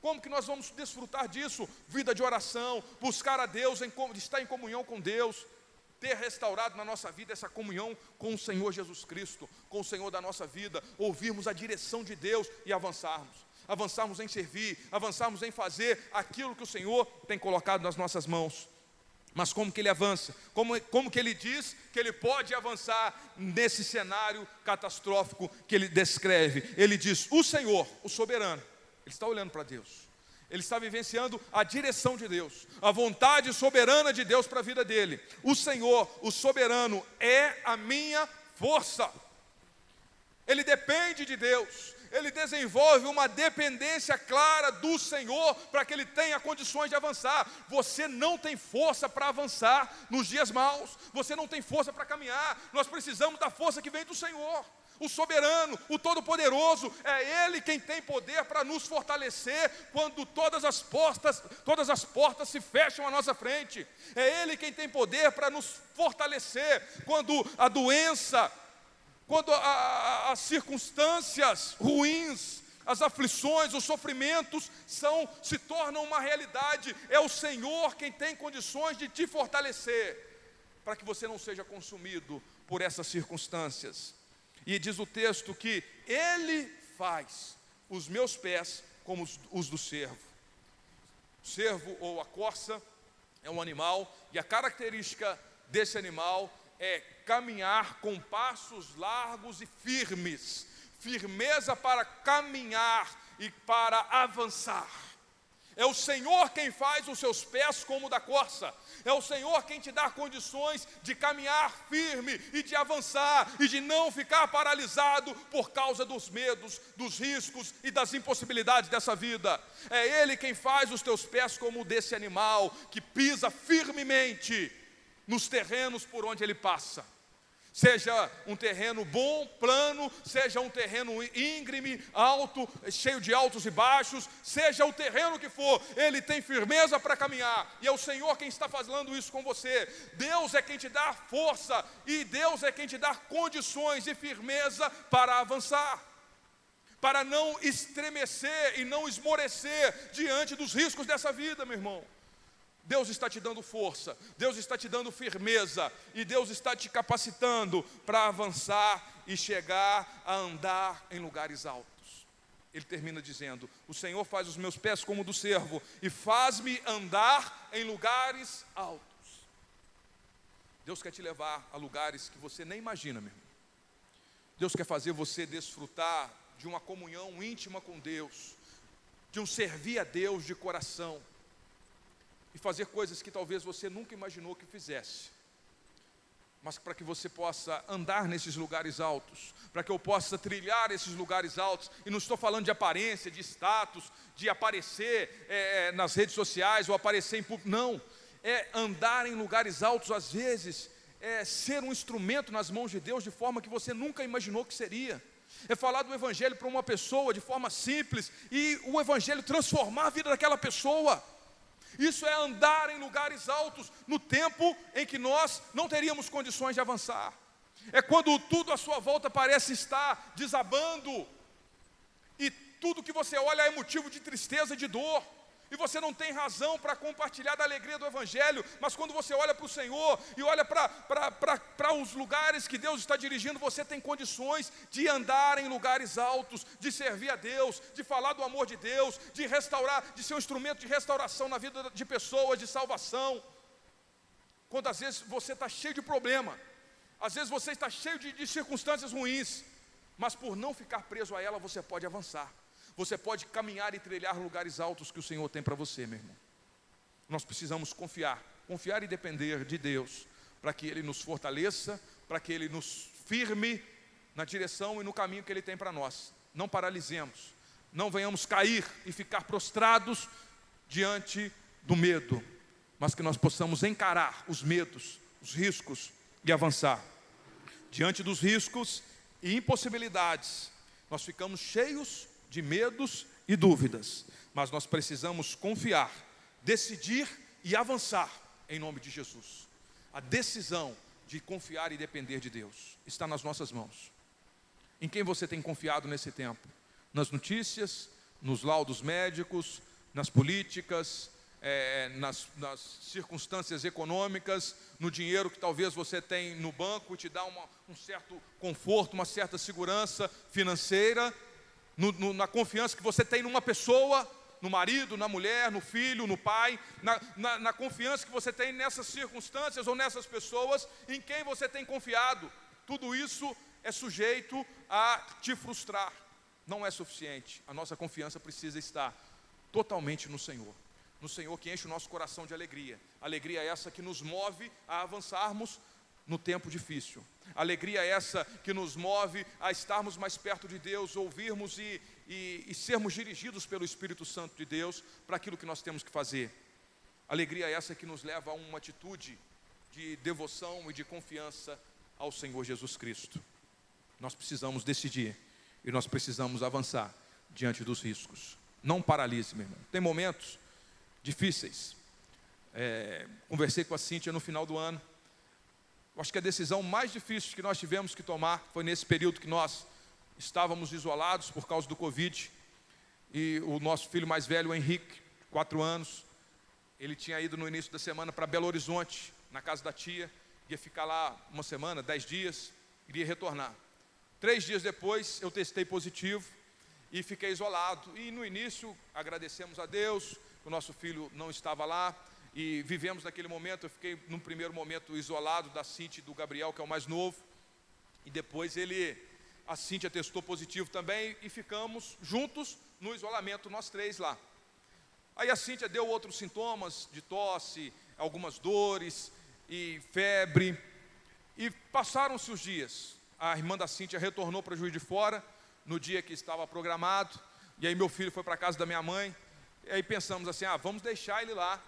Como que nós vamos desfrutar disso? Vida de oração, buscar a Deus, em, estar em comunhão com Deus ter restaurado na nossa vida essa comunhão com o Senhor Jesus Cristo, com o Senhor da nossa vida, ouvirmos a direção de Deus e avançarmos. Avançarmos em servir, avançarmos em fazer aquilo que o Senhor tem colocado nas nossas mãos. Mas como que ele avança? Como, como que ele diz que ele pode avançar nesse cenário catastrófico que ele descreve? Ele diz: O Senhor, o soberano, ele está olhando para Deus ele está vivenciando a direção de Deus, a vontade soberana de Deus para a vida dele. O Senhor, o soberano, é a minha força. Ele depende de Deus, ele desenvolve uma dependência clara do Senhor para que ele tenha condições de avançar. Você não tem força para avançar nos dias maus, você não tem força para caminhar. Nós precisamos da força que vem do Senhor o soberano, o todo-poderoso, é Ele quem tem poder para nos fortalecer quando todas as portas, todas as portas se fecham à nossa frente. É Ele quem tem poder para nos fortalecer quando a doença, quando a, a, as circunstâncias ruins, as aflições, os sofrimentos são se tornam uma realidade. É o Senhor quem tem condições de te fortalecer para que você não seja consumido por essas circunstâncias. E diz o texto que ele faz os meus pés como os, do cervo. O cervo ou a corça é um animal e a característica desse animal é caminhar com passos largos e firmes, firmeza para caminhar e para avançar. É o Senhor quem faz os seus pés como da corça. É o Senhor quem te dá condições de caminhar firme e de avançar e de não ficar paralisado por causa dos medos, dos riscos e das impossibilidades dessa vida. É Ele quem faz os teus pés como o desse animal que pisa firmemente nos terrenos por onde ele passa seja um terreno bom, plano, seja um terreno íngreme, alto, cheio de altos e baixos, seja o terreno que for, ele tem firmeza para caminhar, e é o Senhor quem está fazendo isso com você. Deus é quem te dá força, e Deus é quem te dá condições e firmeza para avançar. Para não estremecer e não esmorecer diante dos riscos dessa vida, meu irmão. Deus está te dando força, Deus está te dando firmeza e Deus está te capacitando para avançar e chegar a andar em lugares altos. Ele termina dizendo: O Senhor faz os meus pés como do servo e faz-me andar em lugares altos. Deus quer te levar a lugares que você nem imagina, meu irmão. Deus quer fazer você desfrutar de uma comunhão íntima com Deus, de um servir a Deus de coração e fazer coisas que talvez você nunca imaginou que fizesse. Mas para que você possa andar nesses lugares altos, para que eu possa trilhar esses lugares altos, e não estou falando de aparência, de status, de aparecer é, é nas redes sociais ou aparecer em público, não, é andar em lugares altos, às vezes, é ser um instrumento nas mãos de Deus de forma que você nunca imaginou que seria. É falar do Evangelho para uma pessoa de forma simples e o Evangelho transformar a vida daquela pessoa Isso é andar em lugares altos no tempo em que nós não teríamos condições de avançar. É quando tudo à sua volta parece estar desabando e tudo que você olha é motivo de tristeza e de dor e você não tem razão para compartilhar da alegria do Evangelho, mas quando você olha para o Senhor e olha para os lugares que Deus está dirigindo, você tem condições de andar em lugares altos, de servir a Deus, de falar do amor de Deus, de restaurar, de ser um instrumento de restauração na vida de pessoas, de salvação. Quando às vezes você está cheio de problema, às vezes você está cheio de, de circunstâncias ruins, mas por não ficar preso a ela, você pode avançar. Você pode caminhar e trilhar lugares altos que o Senhor tem para você, meu irmão. Nós precisamos confiar, confiar e depender de Deus, para que Ele nos fortaleça, para que Ele nos firme na direção e no caminho que Ele tem para nós. Não paralisemos, não venhamos cair e ficar prostrados diante do medo, mas que nós possamos encarar os medos, os riscos e avançar. Diante dos riscos e impossibilidades, nós ficamos cheios de medos e dúvidas, mas nós precisamos confiar, decidir e avançar em nome de Jesus. A decisão de confiar e depender de Deus está nas nossas mãos. Em quem você tem confiado nesse tempo? Nas notícias, nos laudos médicos, nas políticas, é, nas, nas, circunstâncias econômicas, no dinheiro que talvez você tem no banco, te dá uma, um certo conforto, uma certa segurança financeira, no, no, na confiança que você tem numa pessoa, no marido, na mulher, no filho, no pai, na, na, na confiança que você tem nessas circunstâncias ou nessas pessoas em quem você tem confiado. Tudo isso é sujeito a te frustrar. Não é suficiente. A nossa confiança precisa estar totalmente no Senhor. No Senhor que enche o nosso coração de alegria. Alegria essa que nos move a avançarmos no tempo difícil. Alegria essa que nos move a estarmos mais perto de Deus, ouvirmos e, e, e sermos dirigidos pelo Espírito Santo de Deus para aquilo que nós temos que fazer. Alegria essa que nos leva a uma atitude de devoção e de confiança ao Senhor Jesus Cristo. Nós precisamos decidir e nós precisamos avançar diante dos riscos. Não paralise, meu irmão. Tem momentos difíceis. É, conversei com a Cíntia no final do ano Acho que a decisão mais difícil que nós tivemos que tomar foi nesse período que nós estávamos isolados por causa do Covid. E o nosso filho mais velho, o Henrique, quatro anos, ele tinha ido no início da semana para Belo Horizonte, na casa da tia, ia ficar lá uma semana, dez dias, iria retornar. Três dias depois, eu testei positivo e fiquei isolado. E no início, agradecemos a Deus, o nosso filho não estava lá, e vivemos naquele momento. Eu fiquei, num primeiro momento, isolado da Cintia e do Gabriel, que é o mais novo, e depois ele, a Cintia testou positivo também, e ficamos juntos no isolamento, nós três lá. Aí a Cintia deu outros sintomas de tosse, algumas dores e febre, e passaram-se os dias. A irmã da Cintia retornou para Juiz de Fora, no dia que estava programado, e aí meu filho foi para a casa da minha mãe, e aí pensamos assim, ah, vamos deixar ele lá,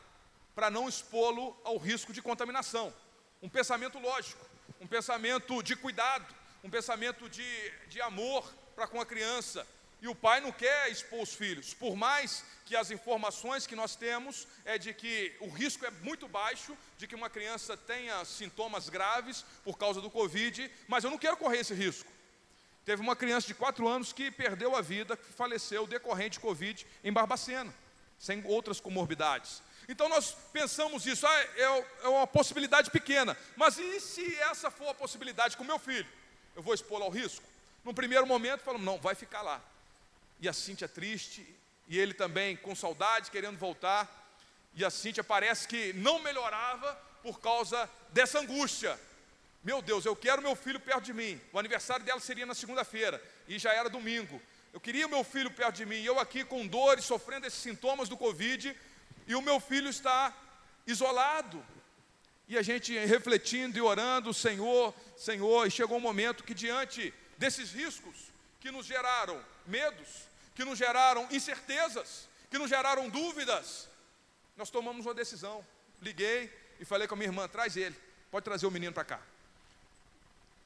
para não expô-lo ao risco de contaminação. Um pensamento lógico, um pensamento de cuidado, um pensamento de, de amor para com a criança. E o pai não quer expor os filhos, por mais que as informações que nós temos é de que o risco é muito baixo de que uma criança tenha sintomas graves por causa do Covid, mas eu não quero correr esse risco. Teve uma criança de 4 anos que perdeu a vida, que faleceu decorrente de Covid em Barbacena, sem outras comorbidades. Então nós pensamos isso, ah, é, é uma possibilidade pequena, mas e se essa for a possibilidade com meu filho? Eu vou expô-lo ao risco? No primeiro momento falamos, não, vai ficar lá. E a Cíntia triste, e ele também com saudade, querendo voltar, e a Cíntia parece que não melhorava por causa dessa angústia. Meu Deus, eu quero meu filho perto de mim. O aniversário dela seria na segunda-feira, e já era domingo. Eu queria meu filho perto de mim, e eu aqui com dores, sofrendo esses sintomas do Covid, e o meu filho está isolado. E a gente refletindo e orando, Senhor, Senhor, e chegou um momento que diante desses riscos que nos geraram medos, que nos geraram incertezas, que nos geraram dúvidas, nós tomamos uma decisão. Liguei e falei com a minha irmã: traz ele, pode trazer o menino para cá.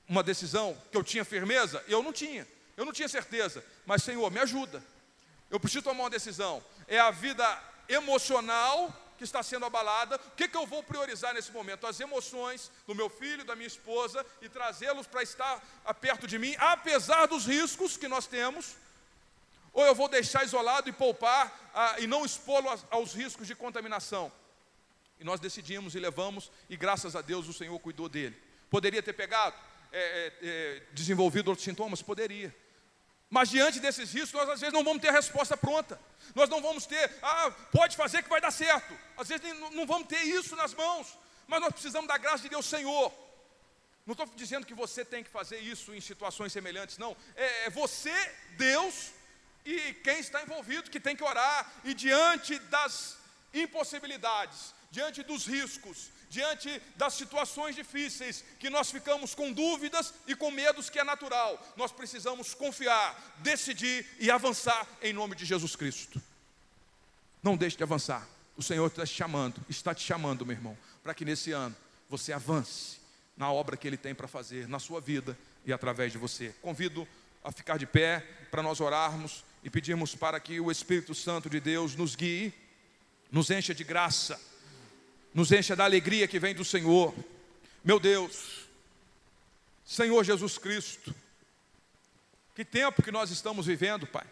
Uma decisão que eu tinha firmeza, eu não tinha, eu não tinha certeza, mas Senhor, me ajuda. Eu preciso tomar uma decisão. É a vida emocional que está sendo abalada, o que, que eu vou priorizar nesse momento? As emoções do meu filho, da minha esposa, e trazê-los para estar perto de mim, apesar dos riscos que nós temos, ou eu vou deixar isolado e poupar e não expô-lo aos riscos de contaminação? E nós decidimos e levamos, e graças a Deus o Senhor cuidou dele. Poderia ter pegado, é, é, é, desenvolvido outros sintomas? Poderia. Mas diante desses riscos, nós às vezes não vamos ter a resposta pronta. Nós não vamos ter, ah, pode fazer que vai dar certo. Às vezes não vamos ter isso nas mãos. Mas nós precisamos da graça de Deus, Senhor. Não estou dizendo que você tem que fazer isso em situações semelhantes, não. É, é você, Deus, e quem está envolvido que tem que orar. E diante das impossibilidades, diante dos riscos, diante das situações difíceis, que nós ficamos com dúvidas e com medos que é natural, nós precisamos confiar, decidir e avançar em nome de Jesus Cristo. Não deixe de avançar. O Senhor está te chamando, está te chamando, meu irmão, para que nesse ano você avance na obra que Ele tem para fazer na sua vida e através de você. Convido a ficar de pé para nós orarmos e pedirmos para que o Espírito Santo de Deus nos guie, nos encha de graça nos encha da alegria que vem do Senhor. Meu Deus, Senhor Jesus Cristo, que tempo que nós estamos vivendo, Pai.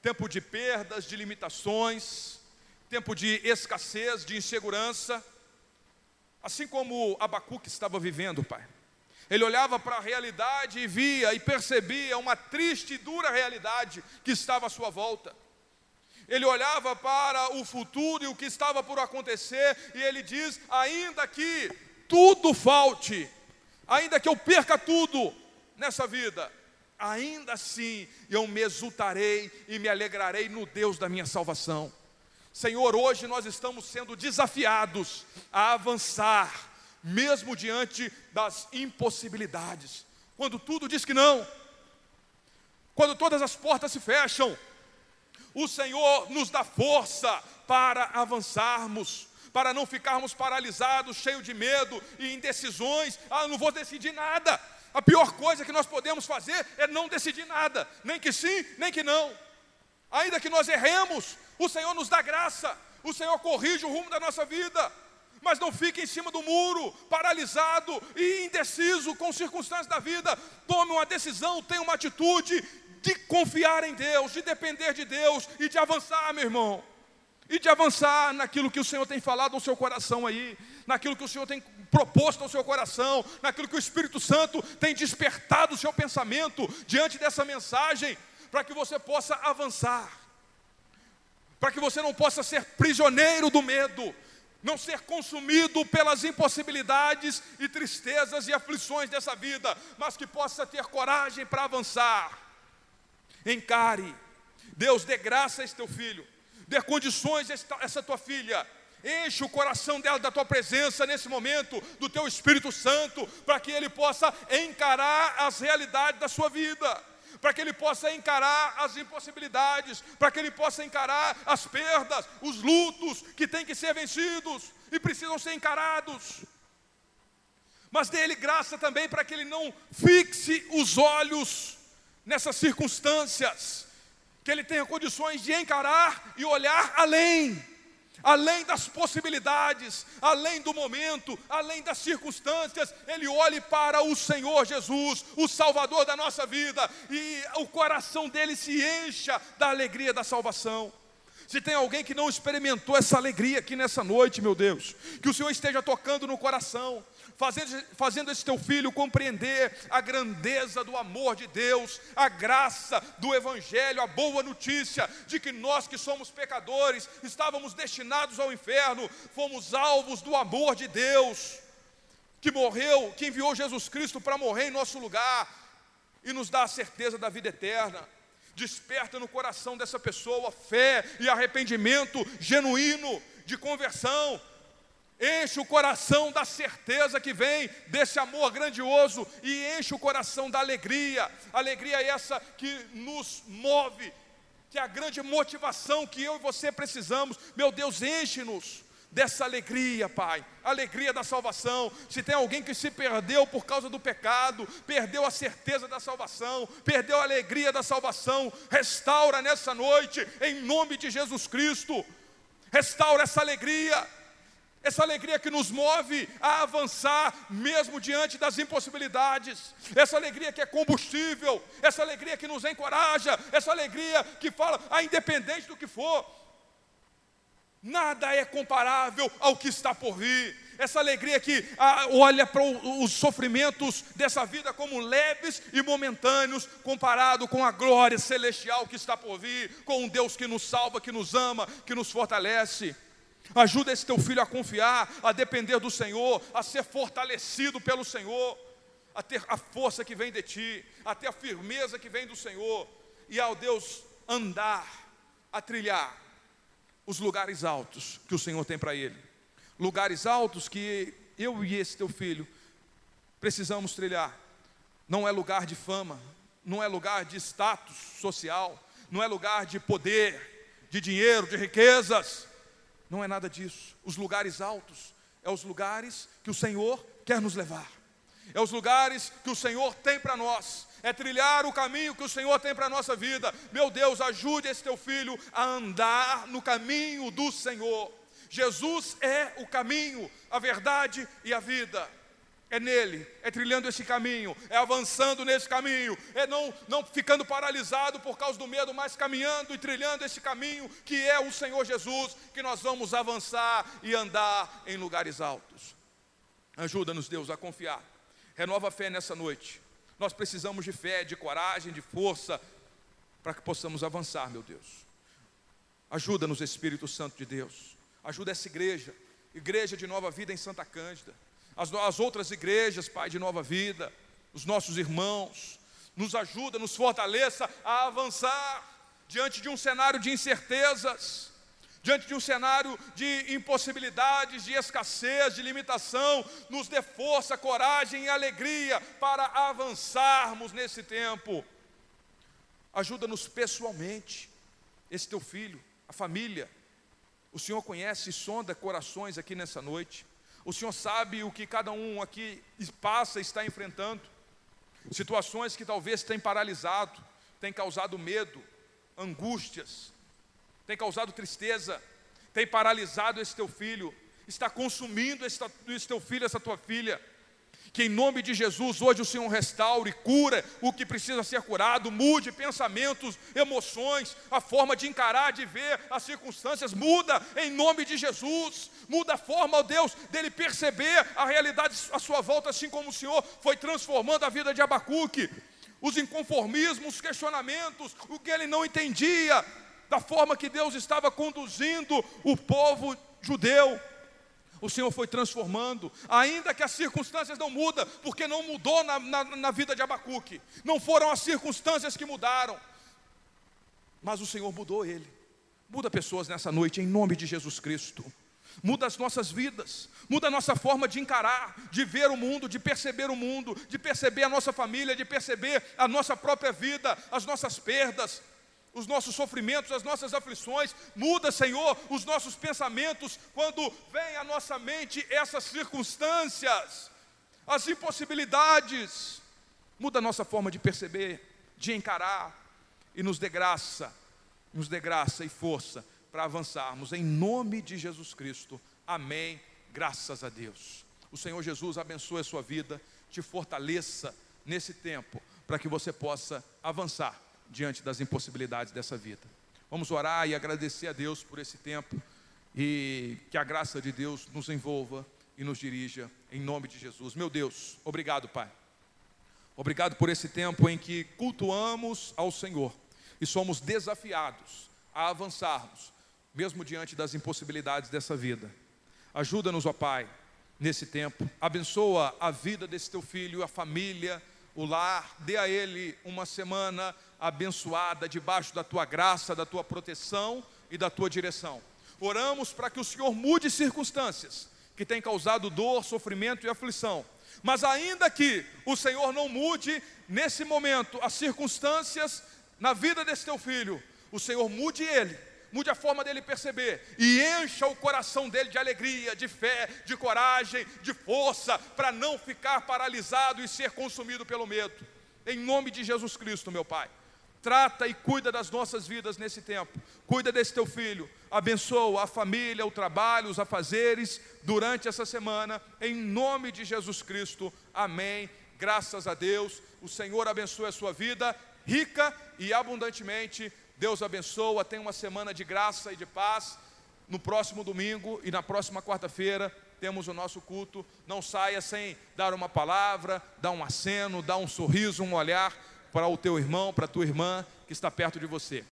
Tempo de perdas, de limitações, tempo de escassez, de insegurança, assim como Abacuque estava vivendo, Pai. Ele olhava para a realidade e via e percebia uma triste e dura realidade que estava à sua volta ele olhava para o futuro e o que estava por acontecer, e ele diz: ainda que tudo falte, ainda que eu perca tudo nessa vida, ainda assim eu me exultarei e me alegrarei no Deus da minha salvação. Senhor, hoje nós estamos sendo desafiados a avançar, mesmo diante das impossibilidades. Quando tudo diz que não, quando todas as portas se fecham, o Senhor nos dá força para avançarmos, para não ficarmos paralisados, cheios de medo e indecisões. Ah, não vou decidir nada. A pior coisa que nós podemos fazer é não decidir nada, nem que sim, nem que não. Ainda que nós erremos, o Senhor nos dá graça, o Senhor corrige o rumo da nossa vida. Mas não fique em cima do muro, paralisado e indeciso com circunstâncias da vida. Tome uma decisão, tenha uma atitude, de confiar em Deus, de depender de Deus e de avançar, meu irmão. E de avançar naquilo que o Senhor tem falado ao seu coração aí, naquilo que o Senhor tem proposto ao seu coração, naquilo que o Espírito Santo tem despertado o seu pensamento diante dessa mensagem, para que você possa avançar, para que você não possa ser prisioneiro do medo, não ser consumido pelas impossibilidades e tristezas e aflições dessa vida, mas que possa ter coragem para avançar Encare. Deus dê graça a esse teu filho. Dê condições a essa tua filha. Enche o coração dela da tua presença nesse momento, do teu Espírito Santo, para que ele possa encarar as realidades da sua vida, para que ele possa encarar as impossibilidades, para que ele possa encarar as perdas, os lutos que têm que ser vencidos e precisam ser encarados. Mas dê ele graça também para que ele não fixe os olhos nessas circunstâncias, que ele tenha condições de encarar e olhar além, além das possibilidades, além do momento, além das circunstâncias, ele olhe para o Senhor Jesus, o Salvador da nossa vida, e o coração dele se encha da alegria da salvação. Se tem alguém que não experimentou essa alegria aqui nessa noite, meu Deus, que o Senhor esteja tocando no coração, fazendo, fazendo esse teu filho compreender a grandeza do amor de Deus, a graça do Evangelho, a boa notícia de que nós que somos pecadores, estávamos destinados ao inferno, fomos alvos do amor de Deus, que morreu, que enviou Jesus Cristo para morrer em nosso lugar e nos dá a certeza da vida eterna desperta no coração dessa pessoa fé e arrependimento genuíno de conversão. Enche o coração da certeza que vem desse amor grandioso e enche o coração da alegria. Alegria essa que nos move, que é a grande motivação que eu e você precisamos. Meu Deus, enche-nos dessa alegria, Pai, alegria da salvação. Se tem alguém que se perdeu por causa do pecado, perdeu a certeza da salvação, perdeu a alegria da salvação, restaura nessa noite, em nome de Jesus Cristo. Restaura essa alegria, essa alegria que nos move a avançar mesmo diante das impossibilidades, essa alegria que é combustível, essa alegria que nos encoraja, essa alegria que fala, a independente do que for, nada é comparável ao que está por vir. Essa alegria que ah, olha para os sofrimentos dessa vida como leves e momentâneos, comparado com a glória celestial que está por vir, com um Deus que nos salva, que nos ama, que nos fortalece. Ajuda esse teu filho a confiar, a depender do Senhor, a ser fortalecido pelo Senhor, a ter a força que vem de ti, a ter a firmeza que vem do Senhor, e ao Deus andar, a trilhar os lugares altos que o Senhor tem para ele. Lugares altos que eu e esse teu filho precisamos trilhar. Não é lugar de fama, não é lugar de status social, não é lugar de poder, de dinheiro, de riquezas não é nada disso. Os lugares altos é os lugares que o Senhor quer nos levar. É os lugares que o Senhor tem para nós. É trilhar o caminho que o Senhor tem para a nossa vida. Meu Deus, ajude esse teu filho a andar no caminho do Senhor. Jesus é o caminho, a verdade e a vida é nele, é trilhando esse caminho, é avançando nesse caminho, é não, não ficando paralisado por causa do medo, mas caminhando e trilhando esse caminho que é o Senhor Jesus, que nós vamos avançar e andar em lugares altos. Ajuda-nos, Deus, a confiar. Renova a fé nessa noite. Nós precisamos de fé, de coragem, de força, para que possamos avançar, meu Deus. Ajuda-nos, Espírito Santo de Deus. Ajuda essa igreja, igreja de nova vida em Santa Cândida as, as outras igrejas, Pai, de nova vida, os nossos irmãos, nos ajuda, nos fortaleça a avançar diante de um cenário de incertezas, diante de um cenário de impossibilidades, de escassez, de limitação, nos dê força, coragem e alegria para avançarmos nesse tempo. Ajuda-nos pessoalmente, esse teu filho, a família. O Senhor conhece e sonda corações aqui nessa noite. O Senhor sabe o que cada um aqui passa está enfrentando. Situações que talvez tenham paralisado, tenham causado medo, angústias, tem causado tristeza, tem paralisado esse teu filho, está consumindo esse, esse teu filho, essa tua filha. Que em nome de Jesus hoje o Senhor restaure, cura o que precisa ser curado, mude pensamentos, emoções, a forma de encarar, de ver as circunstâncias, muda em nome de Jesus, muda a forma, ó Deus, dele perceber a realidade à sua volta, assim como o Senhor foi transformando a vida de Abacuque, os inconformismos, os questionamentos, o que ele não entendia, da forma que Deus estava conduzindo o povo judeu o Senhor foi transformando, ainda que as circunstâncias não mudam, porque não mudou na, na, na, vida de Abacuque, não foram as circunstâncias que mudaram, mas o Senhor mudou ele. Muda pessoas nessa noite, em nome de Jesus Cristo. Muda as nossas vidas, muda a nossa forma de encarar, de ver o mundo, de perceber o mundo, de perceber a nossa família, de perceber a nossa própria vida, as nossas perdas, os nossos sofrimentos, as nossas aflições, muda, Senhor, os nossos pensamentos quando vem à nossa mente essas circunstâncias, as impossibilidades, muda a nossa forma de perceber, de encarar e nos dê graça, nos dê graça e força para avançarmos em nome de Jesus Cristo. Amém. Graças a Deus. O Senhor Jesus abençoe a sua vida, te fortaleça nesse tempo para que você possa avançar diante das impossibilidades dessa vida. Vamos orar e agradecer a Deus por esse tempo e que a graça de Deus nos envolva e nos dirija em nome de Jesus. Meu Deus, obrigado, Pai. Obrigado por esse tempo em que cultuamos ao Senhor e somos desafiados a avançarmos, mesmo diante das impossibilidades dessa vida. Ajuda-nos, ó Pai, nesse tempo. Abençoa a vida desse teu filho, a família, o lar. Dê a ele uma semana abençoada, debaixo da tua graça, da tua proteção e da tua direção. Oramos para que o Senhor mude circunstâncias que têm causado dor, sofrimento e aflição. Mas ainda que o Senhor não mude nesse momento as circunstâncias na vida desse teu filho, o Senhor mude ele, mude a forma dele perceber e encha o coração dele de alegria, de fé, de coragem, de força, para não ficar paralisado e ser consumido pelo medo. Em nome de Jesus Cristo, meu Pai. Trata e cuida das nossas vidas nesse tempo. Cuida desse teu filho. abençoa a família, o trabalho, os afazeres durante essa semana, em nome de Jesus Cristo. Amém. Graças a Deus. O Senhor abençoe a sua vida rica e abundantemente. Deus abençoa. Tenha uma semana de graça e de paz. No próximo domingo e na próxima quarta-feira temos o nosso culto. Não saia sem dar uma palavra, dar um aceno, dar um sorriso, um olhar para o teu irmão, para a tua irmã que está perto de você.